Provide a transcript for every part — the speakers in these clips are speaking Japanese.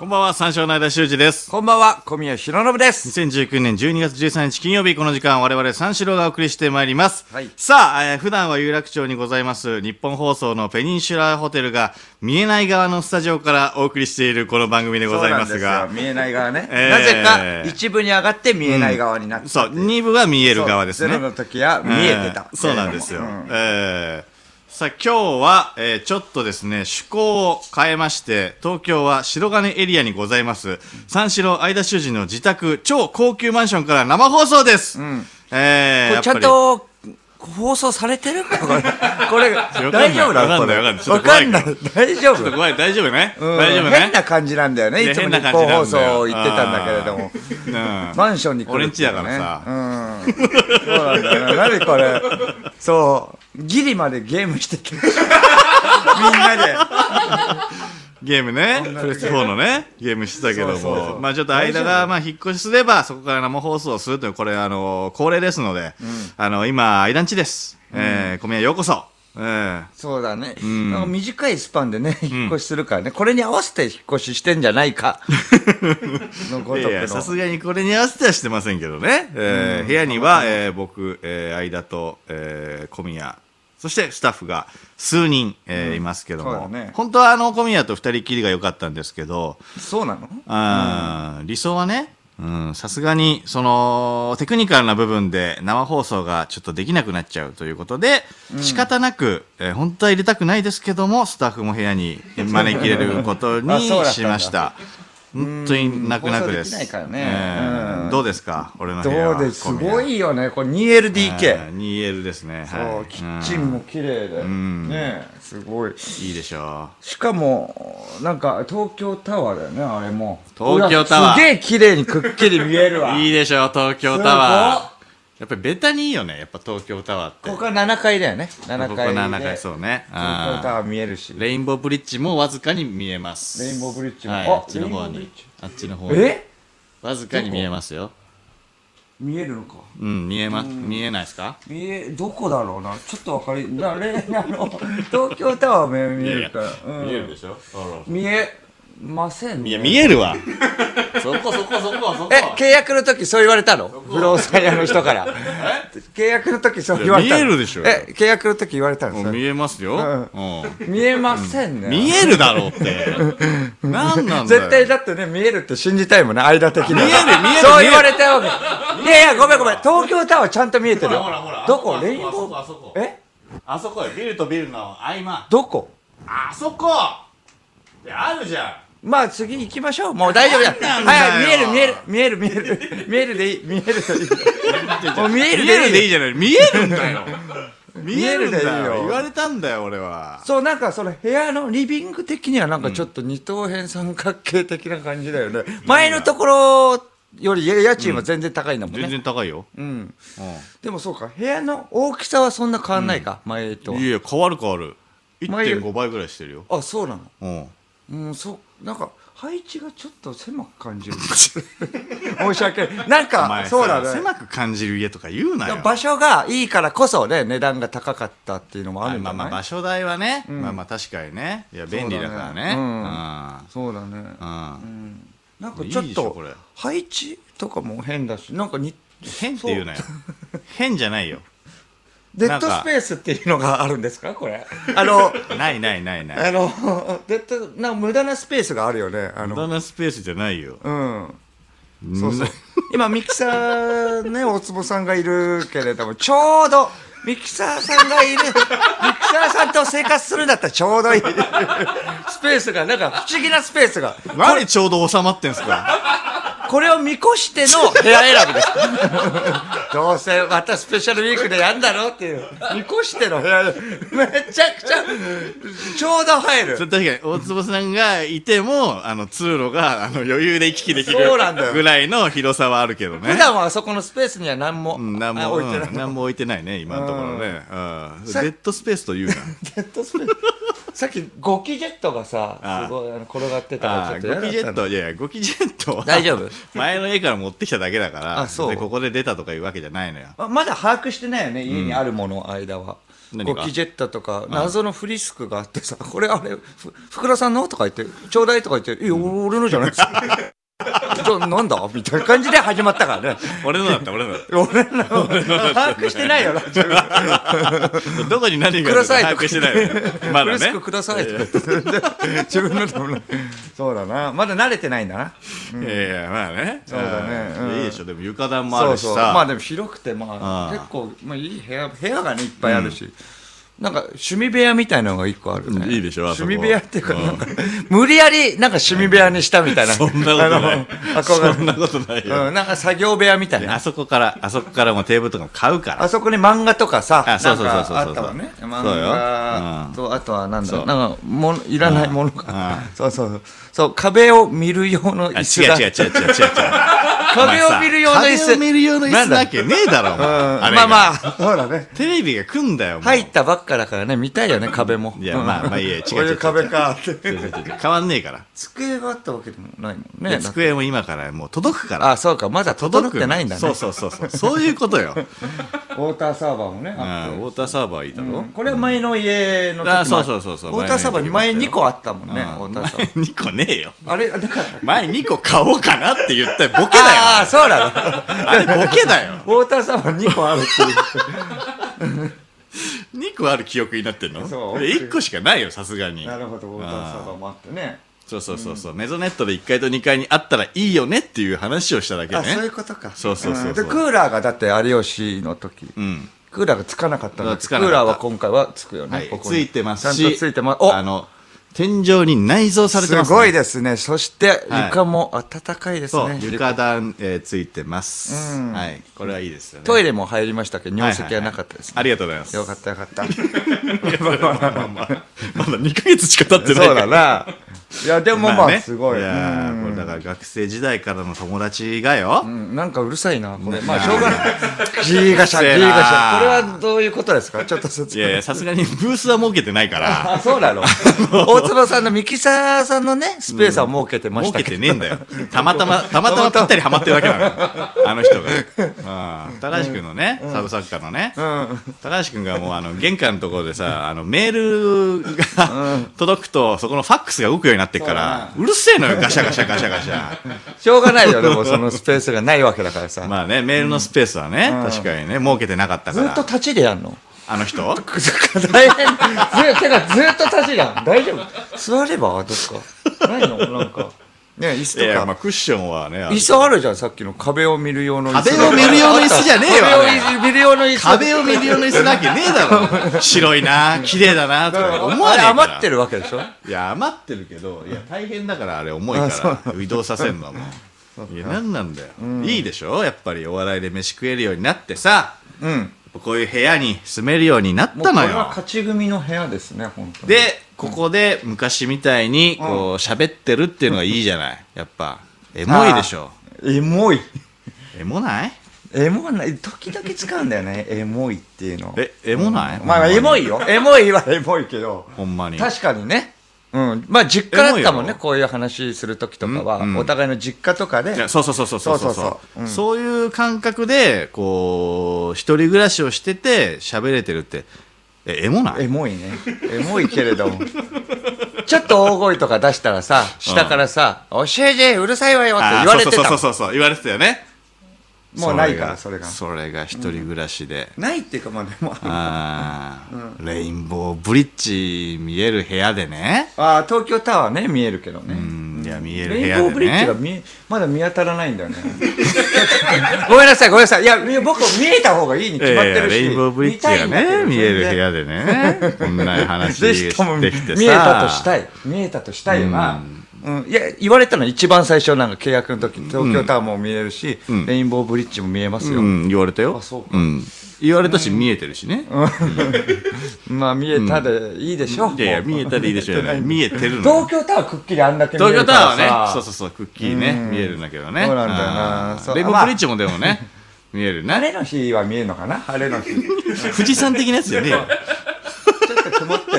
こんばんは、三四郎の間修二です。こんばんは小宮浩信です。2019年12月13日金曜日この時間我々三四郎がお送りしてまいります、はい。さあ、えー普段は有楽町にございます日本放送のペニンシュラーホテルが見えない側のスタジオからお送りしているこの番組でございますが。そうなんですよ。見えない側ね、えー。なぜか一部に上がって見えない側になってそう2部は見える側ですね。ゼロの時は見えてた、えーそうなんですよ、うん。えーさあ今日は、えーちょっとですね趣向を変えまして東京は白金エリアにございます。三四郎相田修二の自宅超高級マンションから生放送です、えーこれちゃんと放送されてるか？これこれ大丈夫？ないこれわかんない。わかんない。大丈夫？ちょっと怖い。大丈夫ね、うん。大丈夫ね？変な感じなんだよね。ねいつも日本放送行ってたんだけれども。うん。マンションに来る俺んちだっていうのねからさ。うん。そうなんだよ。な何これ？そう。ギリまでゲームしててみんなでゲームね、プレス4のね、ゲームしてたけども、まあちょっと間が、まあ引っ越しすれば、そこから生放送をするという、これ、あの、恒例ですので、あの、今、間んちです。えー、小宮ようこそ。えー、そうだね、ん。なんか短いスパンでね引っ越しするからね、これに合わせて引っ越ししてんじゃないか。のごとさすのがにこれに合わせてはしてませんけどね。えー部屋には、えー僕、えー間と、えー小宮、そしてスタッフが数人、えーいますけども、ね。本当はあの、小宮と二人きりが良かったんですけど、そうなの？あー理想はね、うん、さすがに、その、テクニカルな部分で生放送がちょっとできなくなっちゃうということで、仕方なく、えー本当は入れたくないですけども、スタッフも部屋に招き入れることにしました。本当に泣く泣くです。できないからね。どうですか？俺の部屋は。どうですすごいよね。これ 2LDK、えー 2L ですね。そう、はいキッチンも綺麗で、ん。ねすごい。うんいいでしょしかもなんか東京タワーだよねあれも。東京タワー。すげえ綺麗にくっきり見えるう。わ。いいでしょ東京タワー。やっぱりベタにいいよね。やっぱ東京タワーって。ここは7階だよね。7ここ階で7階そうね。東京タあワー見えるし。ー。レインボーブリッジもわずかに見えます。レインボーブリッジも。はい、ああっちの方に。あっちの方に。え？わずかに見えますよ。見えるのか。うん、見えま、見えないですか？見えどこだろうな？ちょっとわかりなれあの東京タワー見えるから。うん。見えるでしょ？見えませんね。いや、見えるわ。そこそこそこそこ。え契約の時そう言われたの？不動産屋の人から。契約の時そう言われた見えるでしょ。え契約の時言われたの？見えますよ。ううん。見えませんね。見えるだろうって。なんなんだよ。絶対だってね見えるって信じたいもんね間的には。見える見えるそう言われたわけ。いやいやごめんごめん。東京タワーちゃんと見えてるよ。ほらほらほら。どこ？あそこレインボー？あそこえ？あそこよ、ビルとビルの合間。どこ？あそこ。いやあるじゃん。まあ次行きましょう。もう大丈夫だはいはい見える見える。見える見える。見えるでいい。見えるでいい。もう見える見えるでいでいじゃない。見えるんだよ。見えるでいいよよ。言われたんだよ、俺は。そうなんかその部屋のリビング的にはなんかちょっと二等辺三角形的な感じだよね、前のところより家賃は全然高いんだもんね、全然高いよ。うん、うでもそうか部屋の大きさはそんな変わんないか、前といや変わる変わる。前1.5倍ぐらいしてるよ。あそうなの？うん。うんそうなんか配置がちょっと狭く感じる。申し訳ない。なんかそうだね。さ狭く感じる家とか言うなよ。場所がいいからこそね値段が高かったっていうのもああるんだねまあまあ場所代はね、まあまあ確かにね。いや便利だからね。そうだね。うん。うん。なんかいいちょっとでしょこれ。配置とかも変だしなんかに変って言うなよ。変じゃないよデッドスペースっていうのがあるんですか？これ。あのないないないない。あのデッドな無駄なスペースがあるよね。あ無の駄なスペースじゃないよ。うん。そうそう。今ミキサーね大坪さんがいるけれどもちょうどミキサーさんがいる。ミキサーさんと生活するんだったらちょうどいい。スペースがなんか不思議なスペースが。何ちょうど収まってんすか？これを見越しての 部屋選びです。どうせまたスペシャルウィークでやんだろうっていう。見越しての部屋めちゃくちゃ、ちょうど入るそ。れ確かに、大坪さんがいても、あの、通路が、あの、余裕で行き来できるぐらいの広さはあるけどね。普段はあそこのスペースには何も、うん、なんあも、置いてないうん、なんも置いてないね、今のところね。うん。デさッドスペースというな。ジェットスペースさっきゴキジェットがさすごいあの転がってたからちょっとゴキジェット、いやいや、ゴキジェットは。大丈夫？前の家から持ってきただけだから。あそう。で、ここで出たとかいうわけじゃないのよ。ままだ把握してないよね家にあるもの間は、ゴキジェットとか謎のフリスクがあってさこれあれふ福田さんの？とか言ってちょうだいとか言って「いや俺のじゃないですか」じゃあなんだ？みたいな感じで始まったからね。俺のだった、俺のだっ 俺の把握してないよ。な。どこに何があるか把握してない。のよ。まだね。フリスク。ください。自分のでもないそうだな。まだ慣れてないんだな。いやいや、まあね。そうだね。いいでしょ。でも床暖もあるしさ。まあでも広くてまあ結構まあいい部屋部屋がねいっぱいあるし、なんか趣味部屋みたいなのが一個あるね。いいでしょ趣味部屋っていうかうん。無理やりなんか趣味部屋にしたみたいな。そんなことないそんなことないれよ。うん、なんか作業部屋みたいあなそこから、あそこからもうテーブルとかも買うから。あそこに漫画とかさあそうそうそうそうそう。あったもんねあとはなんだそうなんかものいらないものうがん。そうそうそう壁を見る用のあ椅子が。違う違う違う違う違う。壁を見る用の椅子。壁を見る用の椅子なわけねえだろ、お前まあまあ。そうだね。テレビが来んだよ、入ったばっかだからね見たいよね壁も。いや、まあまあいいや、違うこういう。違う。壁かって。変わんねえから。机があったわけでもないもんでね机も今からもう届くから。あそうかまだ整ってないんだね。そうそうそうそう。そういうことよ。ウォーターサーバーもねうん、ウォーターサーバーいいだろ、これは前の家の時もあそうそうそうそう。ウォーターサーバーに前2個あったもんねうん。ウォーターサーバー。前2個ねえよ。あれなかった前2個買おうかなって言ったよボケだよ。ああそうなの。あれボケだよ。ウォーターサーバー2個あるっていう。2個ある記憶になってんの？そう。で1個しかないよ、さすがに。なるほど。ウォー。ターサーバーもあってね。そうそうそうそう、メゾネットで1階と2階にあったらいいよねっていう話をしただけあそういうね。ことか。そうそうそうそう。ん。でクーラーがだって有吉の時。うん。クーラーがつかなかったのつかなかった。クーラーは今回はつくよね、はい。こ。こに。ついてますし、ちゃんとついてます。お！あの、天井に内蔵されてます、すごいですね。そしてはい。床も暖かいですそう、ね、床暖、えーついてます。うん。はい。これはいいですよね。トイレも入りましたけ？ど尿石はなかったですね、ありがとうございます。よかったよかった。まだ2ヶ月しか経ってない。そうだないやでもまあね。すごい、いやこれだから学生時代からの友達がよ、うん。なんかうるさいなこれ。うんまあしょうがない。ギーガシャギこれはどういうことですか？ちょっと説明。いやいや、さすがにブースは設けてないから、あそうなの。大坪さんのミキサーさんのねスペースは設けてまし設けたけど、てねえんだよ。たまたま、たまたまぴったりハマってるだけなのよ。あの人が。うん高橋君のね、サブ作家のね、うん。高橋君がもうあの玄関のところでさ、あのメールが届くと、そこのファックスが動くようになってっから、うるせえのよ、ガシャガシャガシャガシャ。しょうがないよでもそのスペースがないわけだからさ、まあね、メールのスペースはね、確かにね、設けてなかったから。ずっと立ちでやんの？あの人？大変。ずてかずっと立ちじゃん。大丈夫？座れば？どっか。ないの？なんかね椅子とか。いやまあクッションはね、椅子あるじゃんさっきの壁を見る用の椅子壁を見る用の椅子じゃねえわ壁を見る用の椅子。壁を見るような椅子なわけねえだろ。白いな、綺麗だな、とか思わねえから。あれ余ってるわけでしょ？いや、余ってるけど、いや、大変だから、あれ重いから、移動させんのも。いや、なんなんだよ。いいでしょ？やっぱりお笑いで飯食えるようになってさ、うん。こういう部屋に住めるようになったのよ。これは勝ち組の部屋ですね本当に。で、ここで昔みたいに、こう、喋ってるっていうのがいいじゃない。やっぱ、エモいでしょ。エモい。エモない？エモない。時々使うんだよね。エモいっていうの。え、エモない？まあエモいよ。エモいはエモいけど。ほんまに。確かにね。うん。まあ実家だったもんね。こういう話する時とかは、うんうんお互いの実家とかで。そうそうそう。そうそうそう。そうそうそう。うん。そういう感覚でこう一人暮らしをしてて喋れてるってえエモない？エモいね。エモいけれども。ちょっと大声とか出したらさ下からさ「教えてうるさいわよ」って言われてたそうそうそうそう言われてたよね。んもうないからそれがそれが。一人暮らしで、ないっていうかまあでもあーレインボーブリッジ見える部屋でね。ああ東京タワーね見えるけどね、うんいや見える部レイン屋でボーブリッジがね見えまだ見当たらないんだよね。ごめんなさいごめんなさい。いや僕見えた方がいいに決まってるし、レインボーブリッジがね見える部屋でね。こんな話してきてさ。見えたとしたい。見えたとしたいよな、うんうん、いや言われたの一番最初なんか契約の時東京タワーも見えるし、うん。レインボーブリッジも見えますよ、うん、言われたよ。あそうか。ん。言われたし、見えてるしね。まあ見えたでいいでしょ、いやいや、もう。見えたでいいでしょ。見えてるの東。京タワーくっきりあんだけ見え東京るからさ。タワーはね、そうそうそう、くっきりね、うん。見えるんだけどね。そうなんだよな。レインボーブリッジもでもね、見えるね。晴れの日は見えるのかな？晴れの日。ち 富士山的なやつじゃねえよ。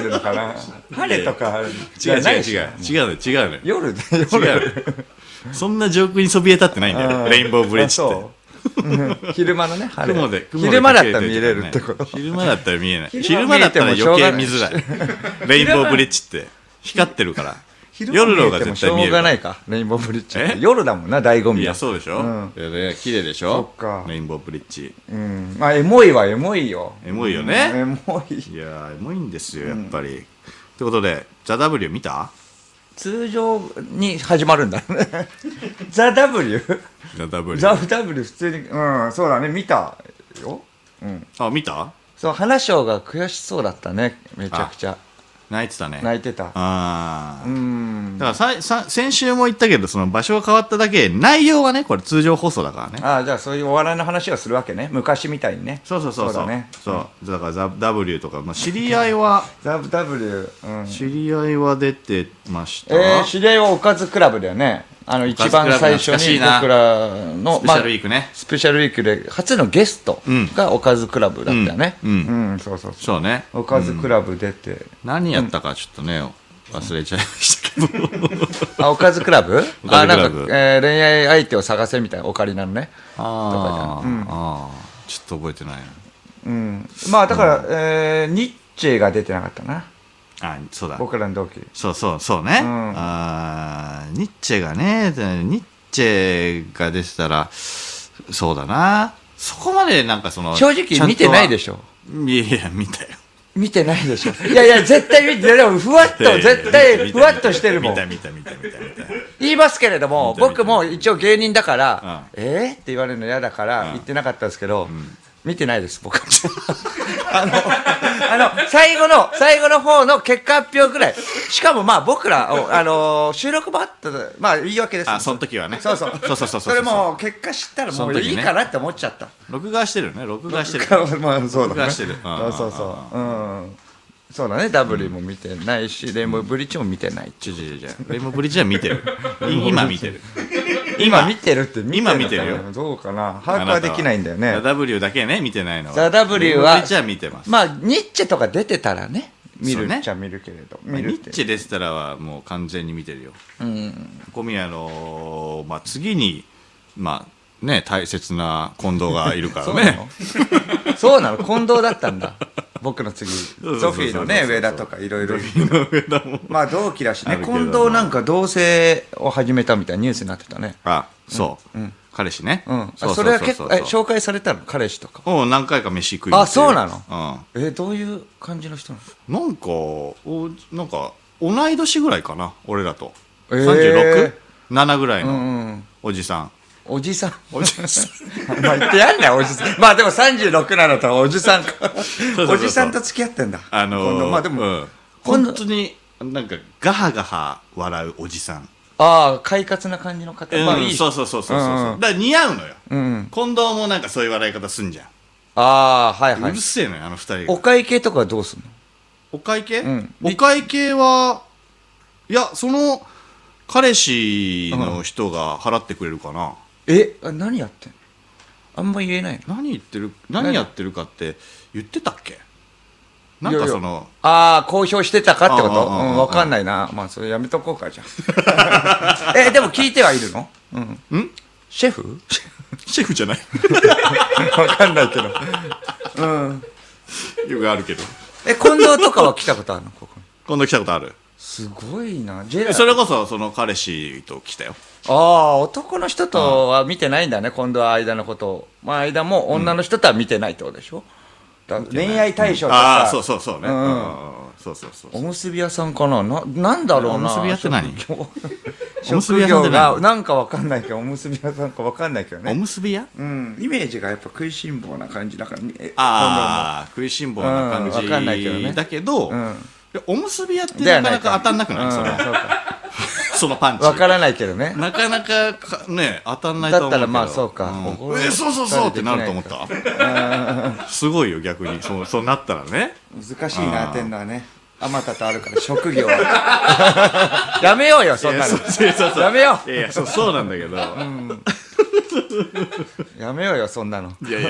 るのかな？晴れとか？違う違う違う。違うの違うのよ。夜夜そんな上空にそびえ立ってないんだよ。レインボーブリッジって。昼間のね晴れ昼間だったら見れるってこと昼間だったら見えない。昼間だったら余計見づらい。レインボーブリッジって光ってるから。夜の方が絶対見える。がないかレインボーブリッジって。え？夜だもんな醍醐味は。いや、そうでしょ？うん。いやね綺麗でしょ？そっか。レインボーブリッジ。うん。まあエモいはエモいよ。エモいよエね。モい。いやー、エモいんですよ、やっぱり。ってことで、ザ・ W 見た？通常に始まるんだね。ザ・ W? ザ・ W。ザ・ W 普通に。うんそうだね。見たよ。うん。あ、見た？そう花賞が悔しそうだったねめちゃくちゃ泣いてたね。泣いてた。ああ。うん。だからささ先週も言ったけどその場所が変わっただけ内容はねこれ通常放送だからね。ああじゃあそういうお笑いの話をするわけね。昔みたいにね。そうそうそうそう。そうだね。そう。だからザ W とか、まあ、知り合いは ザ・ W うん。知り合いは出てました、えー、知り合いはおかずクラブだよねあの一番最初に僕らのスペシャルウィークね、スペシャルウィークで初のゲストがおかずクラブだったよね。うん。うん。そうそうそう。そうね。おかずクラブ出て、何やったかちょっとね忘れちゃいましたけど。あおかずクラブ？あなんかえー恋愛相手を探せみたいなオカリナのね。あー、うん。あー。ちょっと覚えてないな。うん。まあだから、えーニッチェが出てなかったなあそうだ。僕らの同期。そうそうそうね、うん。あーニッチェがねでニッチェが出てたらそうだな。そこまでなんかその正直見てないでししょ。ょいやいや見たよ。見てないでしょ。いやいや絶対見てでもふわっと 絶対ふわっとしてるもん。見た見た見た見た見た。言いますけれども僕も一応芸人だから「えー?」って言われるの嫌だからん。言ってなかったですけど、見てないです僕。あのあの最後の最後の方の結果発表ぐらい。しかもまあ僕らおあの収録もあったまあ言い訳です。あその時はね。そうそう。そうそうそうそれもう結果知ったらもういいかなって思っちゃった。録画してるね。録画してる。まあそうだね録画してる。うん。そうそうそう。うんそうだね W も見てないしレインボーブリッジも見てない。ちょちょちょちょレインボーブリッジは見てる。い今見てる。今見てるって見て今見てるよ。どうかな。把握はできないんだよね。ザ W だけね見てないのは。ザ W レインボーブはリッジは見てます。まあニッチェとか出てたらね見るっちゃ見るけれどまあ見るって。ニッチェ・デスタラはもう完全に見てるよ。うん。小宮の、まあ、次にまあね大切な近藤がいるからそうなねの。そうなの。近藤だったんだ 僕の次ソフィーのね上田とかいろいろまあ同期だしね近藤なんか同棲を始めたみたいなニュースになってたね。あそう、彼氏ね。うん。あそれは結構紹介されたの？彼氏とか。もう何回か飯食いあそうなの？えどういう感じの人なの？うんなんかおなんか同い年ぐらいかな俺らと、えー。36?7 ぐらいのん。おじさん、おじさん。おじさん。まあ言ってやんなよおじさん。まあでも36なのとおじさんおじさんと付き合ってんだ。あのーまあでも、うん。本当になんかガハガハ笑うおじさん、ああ快活な感じの方、うん。まあいいそうそうそうそうそう、う。んうんだから似合うのよ。うん。近藤もなんかそういう笑い方すんじゃん、ああはいはい。うるせえのよあの二人が。お会計とかはどうすんの？お会計、うん。お会計はいやその彼氏の人が払ってくれるかな、えあ何やってんの？あんま言えないの？何言ってる何やってるかって言ってたっけ？なんかそのああ公表してたかってこと？うん分かんないな。まあそれやめとこうかじゃあ。えでも聞いてはいるの？うん。ん？シェフ？シェフじゃない？分かんないけど。うん。よくあるけど。え近藤とかは来たことあるの？ここに。今度来たことあるすごいな。ジェラそれこそその彼氏と来たよ。ああ男の人とは見てないんだね今度は間のこと。をまあ間も女の人とは見てないってことでしょ、だ恋愛対象とさ。ああそうそうそうね、うん。うんうんそうそうそうおむすび屋さんかな？ななんだろうな。おむすび屋って何？職業がなんかわかんないけどおむすび屋さんかわかんないけどおねむすび屋？うん。イメージがやっぱ食いしん坊な感じだからねえああ食いしん坊な感うんわかんないけどね。じだけど、うん。いやおむすび屋ってなかなか当たんなくない、それ。うん そのパンチ。わからないけどね。なかなかかね当たんないと思うけど。だったらまあそうか。ん。ここえそうそうそうってなると思った。すごいよ逆に。そうそうなったらね。難しいな、当てんのはね。あまたとあるから、職業は。やめようよ、そんなの。そうそうそう。やめよいやいやそうそうなんだけど、う。やめようよ、そんなの。いやいや。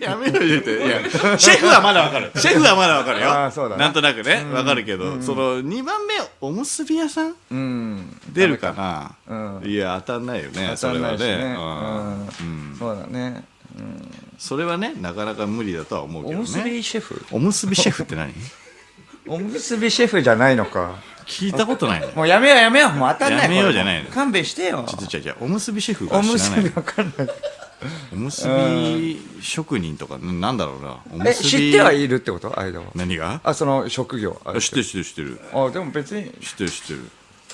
やめろよっていやシェフはまだわかる。シェフはまだわかるよ。あーそうだねなんとなくねわかるけど、その2番目おむすび屋さん？うん。出るかな、うん。いや当たんないよね当たんないしね。それはね、うん。そうだね。うん。それはねなかなか無理だとは思うけどね。おむすびシェフ？おむすびシェフって何？おむすびシェフじゃないのか。聞いたことないねもうやめようやめよう。もう当たんない。やめようじゃないの勘弁してよ。ちょっと違う違うおむすびシェフおむすびが知らないわかんない。おむすび職人とかななんだろうなおむえ、すび知ってはいるってこと？間は。何が？あ、その職業。知ってる知ってる知ってるあ、でも別に、知ってる知ってる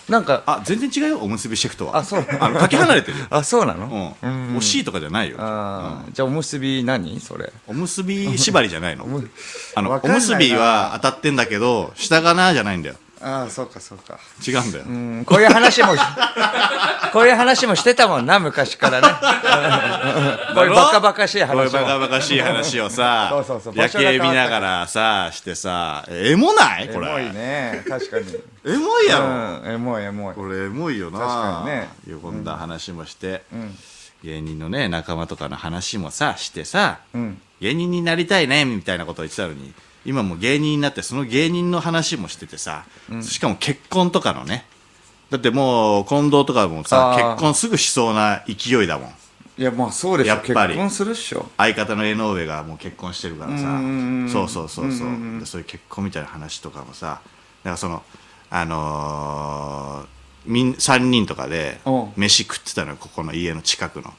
なんか、あ全然違うよおむすびシェフとは。あそう。あのかけ離れてるよ。あ、そうなの？うん。惜しいとかじゃないよ。あーじゃあおむすび何？それ。おむすび縛りじゃないの。むあのおむすびは当たってんだけど下がなじゃないんだよああ、そうかそうか。違うんだようん、こういう話もし、こういう話もしてたもんな、昔からね。こういうバカバカしいこういう。バカバカしい話をさそうそうそう夜景見ながらさしてさエモない？こエモいれね。確かに。エモいやろうん、エモいエモい。これエモいよな確かにねよんだ話もして、ん芸人のね仲間とかの話もさしてさ、うん。芸人になりたいねみたいなことを言ってたのに今もう芸人になってその芸人の話もしててさ、しかも結婚とかのね。だってもう近藤とかもさ結婚すぐしそうな勢いだもん。いや、まあそうでしょ。やっぱり。結婚するっしょ。相方の江上がもう結婚してるからさ。うんうんうんそうそうそうそう,、そういう結婚みたいな話とかもさ。だからそのあのーみん3人とかでう。ん飯食ってたのよここの家の近くの、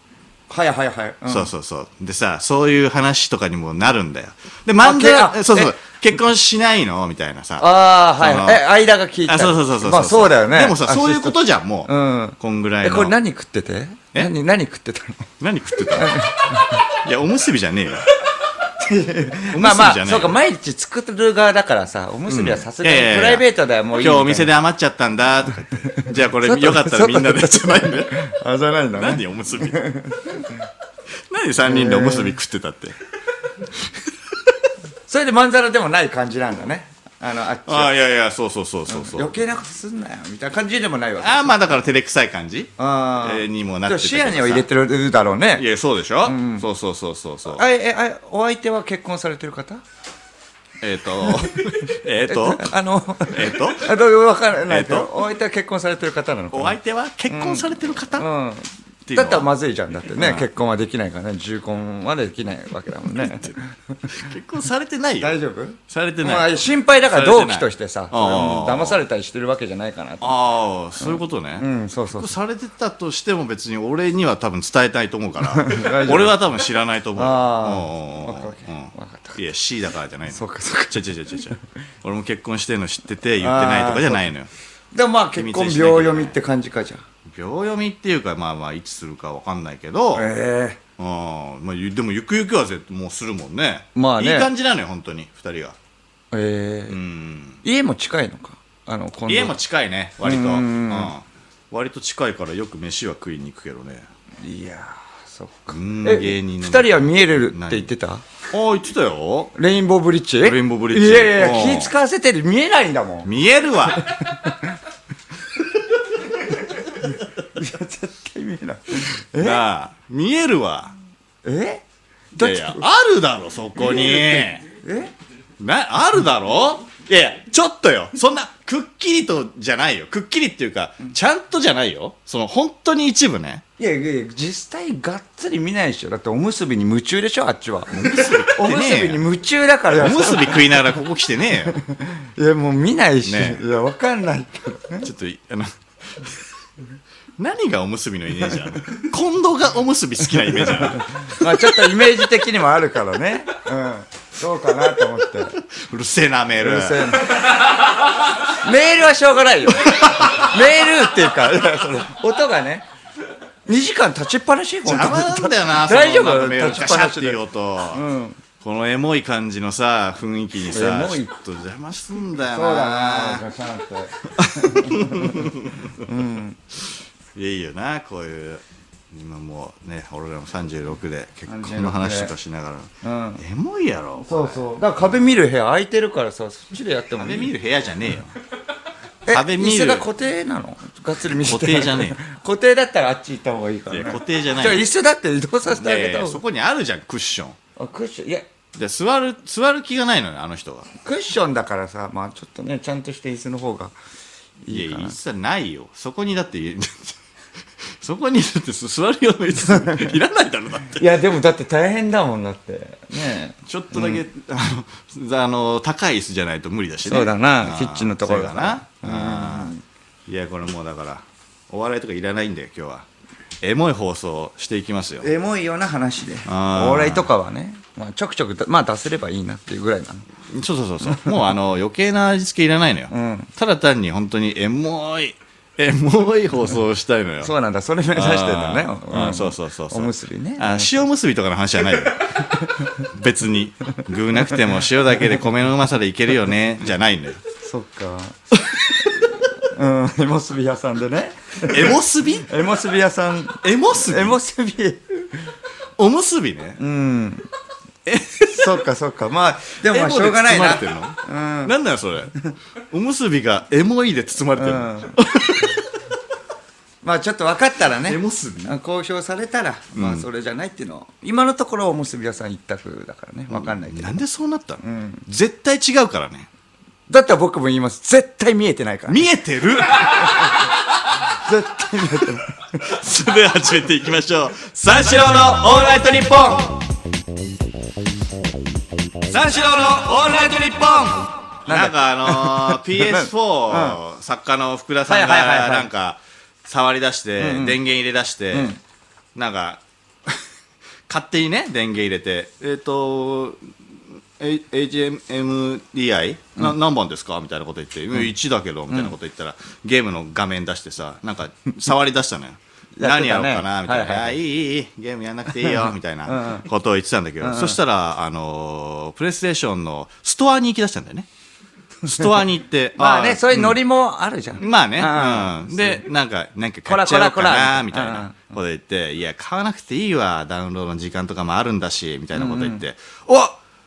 はいはいはい。うん。そうそうそう。でさそういう話とかにもなるんだよ。で漫け才あそうそう。え？結婚しないの？みたいなさ。ああ、はい。え、間が聞いた。あそうそうそうそうまあそうだよね。でもさそういうことじゃんもう、うん。え、こんぐらいの。これ何食ってて？え？何、何食ってたの？何食ってたの？いやおむすびじゃねえよまあまあ、そうか、毎日作る側だからさ、おむすびはさすがにプライベートではもういい。今日お店で余っちゃったんだとか言ってじゃあこれよかったらみんなで。じゃないんだよあ、じゃないんだね。何おむすび？何3人でおむすび食ってたって？それでまんざらでもない感じなんだね。あの、あっちは。ああいやいやそうそうそうそうそう。余計なことすんなよ、みたいな感じでもないわけ。ああまあだから照れくさい感じ？あえーにもなあ。ってた視野には入れてるだろういね。やそうでしょ、そうそうそうそうそう。あ、え、あ、お相手は結婚されてる方？えっ、と。えっと？あの、えっと？あどうわからないけど、えっと？お相手は結婚されてる方なのかな？お相手は結婚されてる方、うん。だったらまずいじゃん。だってね、うん結婚はできないからね、重婚はできないわけだもんね。結婚されてないよ。大丈夫？されてまあない心配だから同期としてさ、騙されたりしてるわけじゃないかなと。ああそういうことね、うん、そうそう。されてたとしても別に俺には多分伝えたいと思うから。俺は多分知らないと思う。あーうん。いや C だからじゃないの。そうかそうか。ちゃちゃちゃちゃちゃ俺も結婚してるの知ってて言ってないとかじゃないのよ。でもまあ結婚秒読みって感じかじゃん。秒読みっていうかまあまあいつするかわかんないけど、え。うん。まあ、ゆでもゆくゆくは絶対もうするもんね。まあね。いい感じなのよ本当に2人がええ。ーうん。家も近いのか？あの、家も近いね割と。ううん。ん割と近いからよく飯は食いに行くけどね。いやー、そっか。芸人の二人は見えるって言ってた？ああ言ってたよ。レインボーブリッジ？レインボーブリッジ。いやいや気使わせてて見えないんだもん。見えるわ絶対見えない。なあ見えるわ。え？いやいやあるだろそこに。え？なあるだろ？いやいやちょっとよ。そんなくっきりとじゃないよ。くっきりっていうかちゃんとじゃないよ。その本当に一部ね。いやいやいや、実際がっつり見ないでしょ。だっておむすびに夢中でしょ、あっちは。おむすびに夢中だから。おむすび食いながらここ来てねえよ。いや、もう見ないし。ねいや、わかんない。けどね。ちょっといあの何がおむすびのイメージなの？近藤がおむすび好きなイメージなのまあちょっとイメージ的にもあるからね。うん。そうかなと思って。うるせえなメール。うるせえな。メールはしょうがないよ。メールっていうか、音がね、2時間立ちっぱなし本当邪魔なんだよな大丈夫？立ちっぱなしで。いう音、うん。このエモい感じのさ雰囲気にさエモい。ちょっと邪魔すんだよな。そうだなガシャンって いやいいよなこういう今もうね俺らも36で結婚の話とかしながら、うん。エモいやろそうそう。だから壁見る部屋空いてるからさそっちでやってもいい。壁見る部屋じゃねえよ。え壁見る。椅子が固定なの？がっつり見せて固定じゃねえよ。固定だったらあっち行った方がいいから。ね固定じゃない。じゃあ椅子だって移動させてあげた方がやそこにあるじゃんクッション。あクッション？いや。で座る座る気がないのよあの人は。クッションだからさまあちょっとねちゃんとして椅子の方がいいいかな。や一切ないよ。そこにだってそこにだって座るような椅子いらないだろだって。いやでもだって大変だもんだって。ねちょっとだけ、あのあの高い椅子じゃないと無理だしね。そうだな。あキッチンのところだな。うん。いやこれもうだからお笑いとかいらないんだよ今日は。エモい放送していきますよ。エモいような話で。お笑いとかはね、まあ、ちょくちょくだまあ出せればいいなっていうぐらいなのそうそうそうそう。もうあの余計な味付けいらないのよ、ん。ただ単に本当にエモいエモい放送をしたいのよ。そうなんだ。それ目指してんだね。あー。うん。そうそうそうそう。おむすびね。あ塩むすびとかの話じゃない。よ 別に。具なくても塩だけで米のうまさでいけるよね。じゃないんだよ。そっか。うん。エモスビ屋さんでね。エモすびエモスビ屋さん。エモすびエモスビ。おむすびね。うん。そっかそっか。まあでもまあしょうがないな。エモで包まれてるの、なんだよそれ。おむすびがエモいで包まれてるの、うんまあちょっと分かったらね。公表されたら、まあそれじゃないっていうのを今のところおむすび屋さん一択だからね。分かんないけど、なんでそうなったの、絶対違うからね。だったら僕も言います。絶対見えてないから、見えてる？絶対見えてない。それでは始めていきましょう。三四郎のオールナイトニッポン。三四郎のオールナイトニッポン。なんかあのー、PS4 作家の福田さんがはいはいはいはい。なんか触り出して電源入れ出してなんか 勝手にね電源入れて。えっと A- HMDI、な何番ですか？みたいなこと言って、1だけどみたいなこと言ったら、ゲームの画面出してさなんか触り出したのよ。何やろうかな？みたいな、はいはいはい。あいいいゲームやんなくていいよ。みたいな。ことを言ってたんだけど、そしたら、あのープレイステーションのストアに行き出したんだよねストアに行って まあねーそういうノリもあるじゃん、まあね、うん。うん、でなんかなんか買っちゃおうかなみたいな。こと言って、いや買わなくていいわダウンロードの時間とかもあるんだしみたいなこと言って、お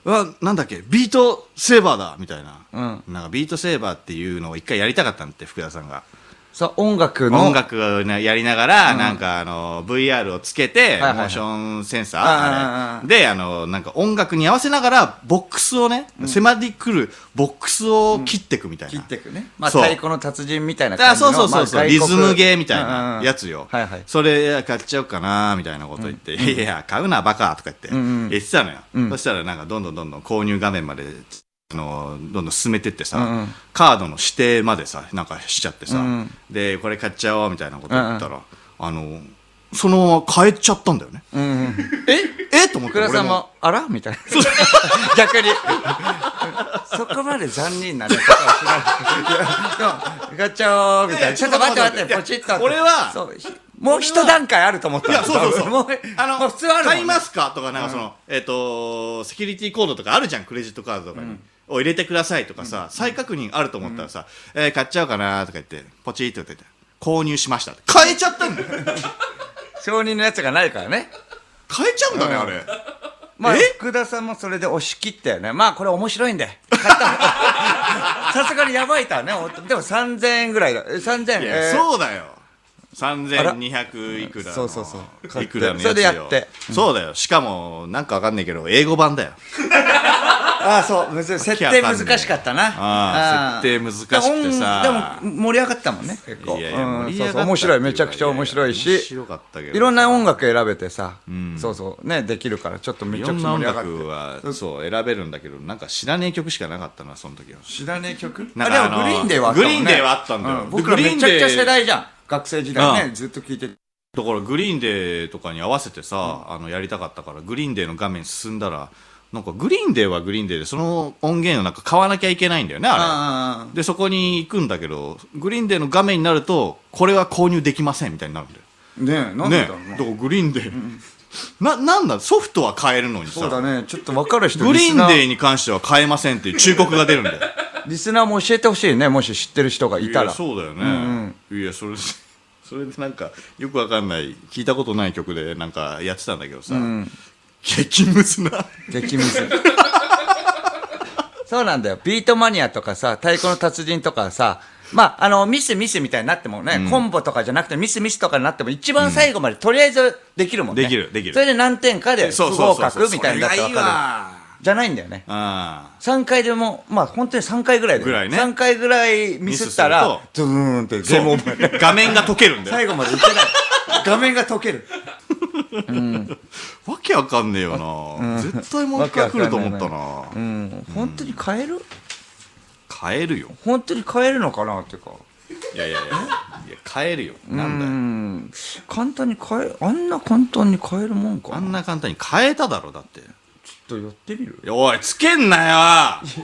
うわなんだっけビートセーバーだみたいな、なんかビートセーバーっていうのを一回やりたかったんだって福田さんがそう音楽の。音楽をねやりながら、なんかあの VR をつけて、はいはいモーションセンサー、あであのなんか音楽に合わせながらボックスをね、迫りくるボックスを切っていくみたいな、切っていくね。まあ太鼓の達人みたいなあ感じのそうそうそうそう、まあリズムゲーーみたいなやつよ、はいはい。それ買っちゃおうかなみたいなこと言って、いや買うなバカとか言って、言ってたのよ、そしたらなんかどんどんどんどん購入画面まであのどんどん進めてってさ、カードの指定までさなんかしちゃってさ、でこれ買っちゃおうみたいなこと言ったら、あのそのまま買えちゃったんだよね、ええ？と思って俺も。あら？みたいな。逆に。そこまで残忍なねことはしないいやでも買っちゃおうみたいな。ちょっと待って待ってポチッと。俺はもう一段階あると思ったいや、そうそうそう。もうあの、普通あるね。買いますか？とか、なんかその、えっ、と、セキュリティコードとかあるじゃん、クレジットカードとかに。を入れてくださいとかさ、再確認あると思ったらさ、えー買っちゃおうかなとか言って、ポチッと言って、購入しました。って。買えちゃったんだよ。承認のやつがないからね。買えちゃうんだね、あれ。まあえ？福田さんもそれで押し切ったよね。まあこれ面白いんで。買った さすがにやばいたね。おでも3000円ぐらいだ。え3000円いや、えー。そうだよ。3200いくらの。そうそうそう。買っていくらのやつよ。それでやって。そうだよ。しかも、なんかわかんないけど、英語版だよ。ああそう。むずい設定難しかったな。ああ設定難しくてさ。でも盛り上がったもんね結構いやいやうん盛り上がったそうそう面白いめちゃくちゃ面白いし面白かったけどいろんな音楽選べてさ、そうそうねできるからちょっとめいちゃくちゃ盛り上がって。楽はそう選べるんだけどなんか知らねえ曲しかなかったなその時は。知らねえ曲？あでもグリーンデーはあったもんね。グリーンデーはあったんだよ。う僕らグリーンデーめちゃくちゃ世代じゃん学生時代ね、うん。ずっと聞いてだからグリーンデーとかに合わせてさ、あのやりたかったからグリーンデーの画面進んだらなんかグリーンデーはグリーンデーでその音源をなんか買わなきゃいけないんだよねああれでそこに行くんだけどグリーンデーの画面になるとこれは購入できませんみたいになるんだよ。ねえなんでねだろうな、だからグリーンデー、な、なんだ、ソフトは買えるのにそうださ、ね。ちょっと分かる人グリーンデーに関しては買えませんっていう忠告が出るんだよ。リスナーも教えてほしいねもし知ってる人がいたいらやそうだよね。いや、それで、それでなんか、よくわかんない、聞いたことない曲でなんかやってたんだけどさ、激ムズな。激ムズ。そうなんだよ。ビートマニアとかさ太鼓の達人とかさまあ、あのミスミスみたいになってもね、コンボとかじゃなくてミスミスとかになっても一番最後までとりあえずできるもんね、できるできる。それで何点かで不合格みたいになって分かわるじゃないんだよね。あ3回でもまあ本当に3回ぐらいでぐらいね。3回ぐらいミスったらドゥーンって画面が溶けるんだよ。最後までいけない画面が溶けるわけわかんねえよな。絶対もう一回来ると思ったな。うん本当に買える？買えるよ。本当に買えるのかなっていうかいやいやいや。いや買えるよ。なんだよ。うん簡単に買えあんな簡単に買えるもんかあんな簡単に買えただろ、だって。いちょっと寄ってみる？やおい、つけんなよ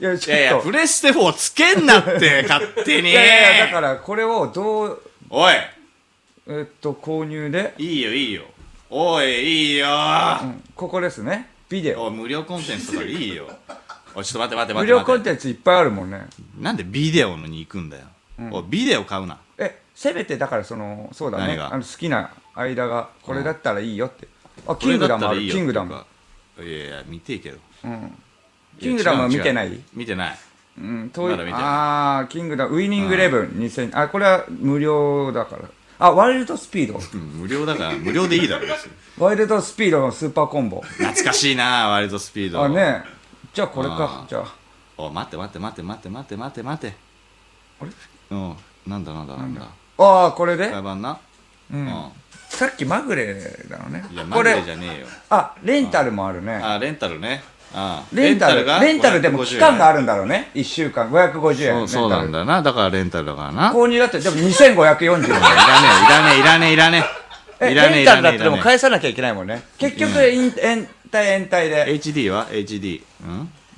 いやちいやいや、プレステ4つけんなって、勝手にいやいやだからこれをどうおい、えっと購入で、いいよいいよ。おい、いいよ。うんここですね。ビデオ。おい、無料コンテンツとかでいいよ。おい、ちょっと待って待って無待って。料コン。テンツいっぱいあるもんね。なんでビデオのに行くんだよ。おい、ビデオ買うな。えせめてだからそのそうだね。あの好きな間がこれだったらいいよって、あキングダムある。キングダム。いやいや、見てえけど。うん。キングダムは見てないや違う違う。見てない？うん、遠い。まだ見てない。ああキングダムウイニングイレブン2000あこれは無料だからあワイルドスピード。うん無料だから、無料でいいだろ、別に。ワイルドスピードのスーパーコンボ。懐かしいな、ワイルドスピード。あねじゃあこれか。あーじゃあ。おい待って待って待って待って待って待って待って。あれ？うん。なんだなんだなんだ。ああこれで、な？う、うん。んさっきまぐれだのね。いやマグこれレじゃねえよ。あレンタルもあるね。あレンタルね。あレンタルがレンタルでも期間があるるんだろうね。1週間。550円。そうそうなんだな。だからレンタルだからな。ル購入だってでも2540円。いらねえいらねえいらねええいらねえ。レンいらねえいらねえタルだってでも返さなきゃいけないもんね。結局延延滞延滞で。HD は？HD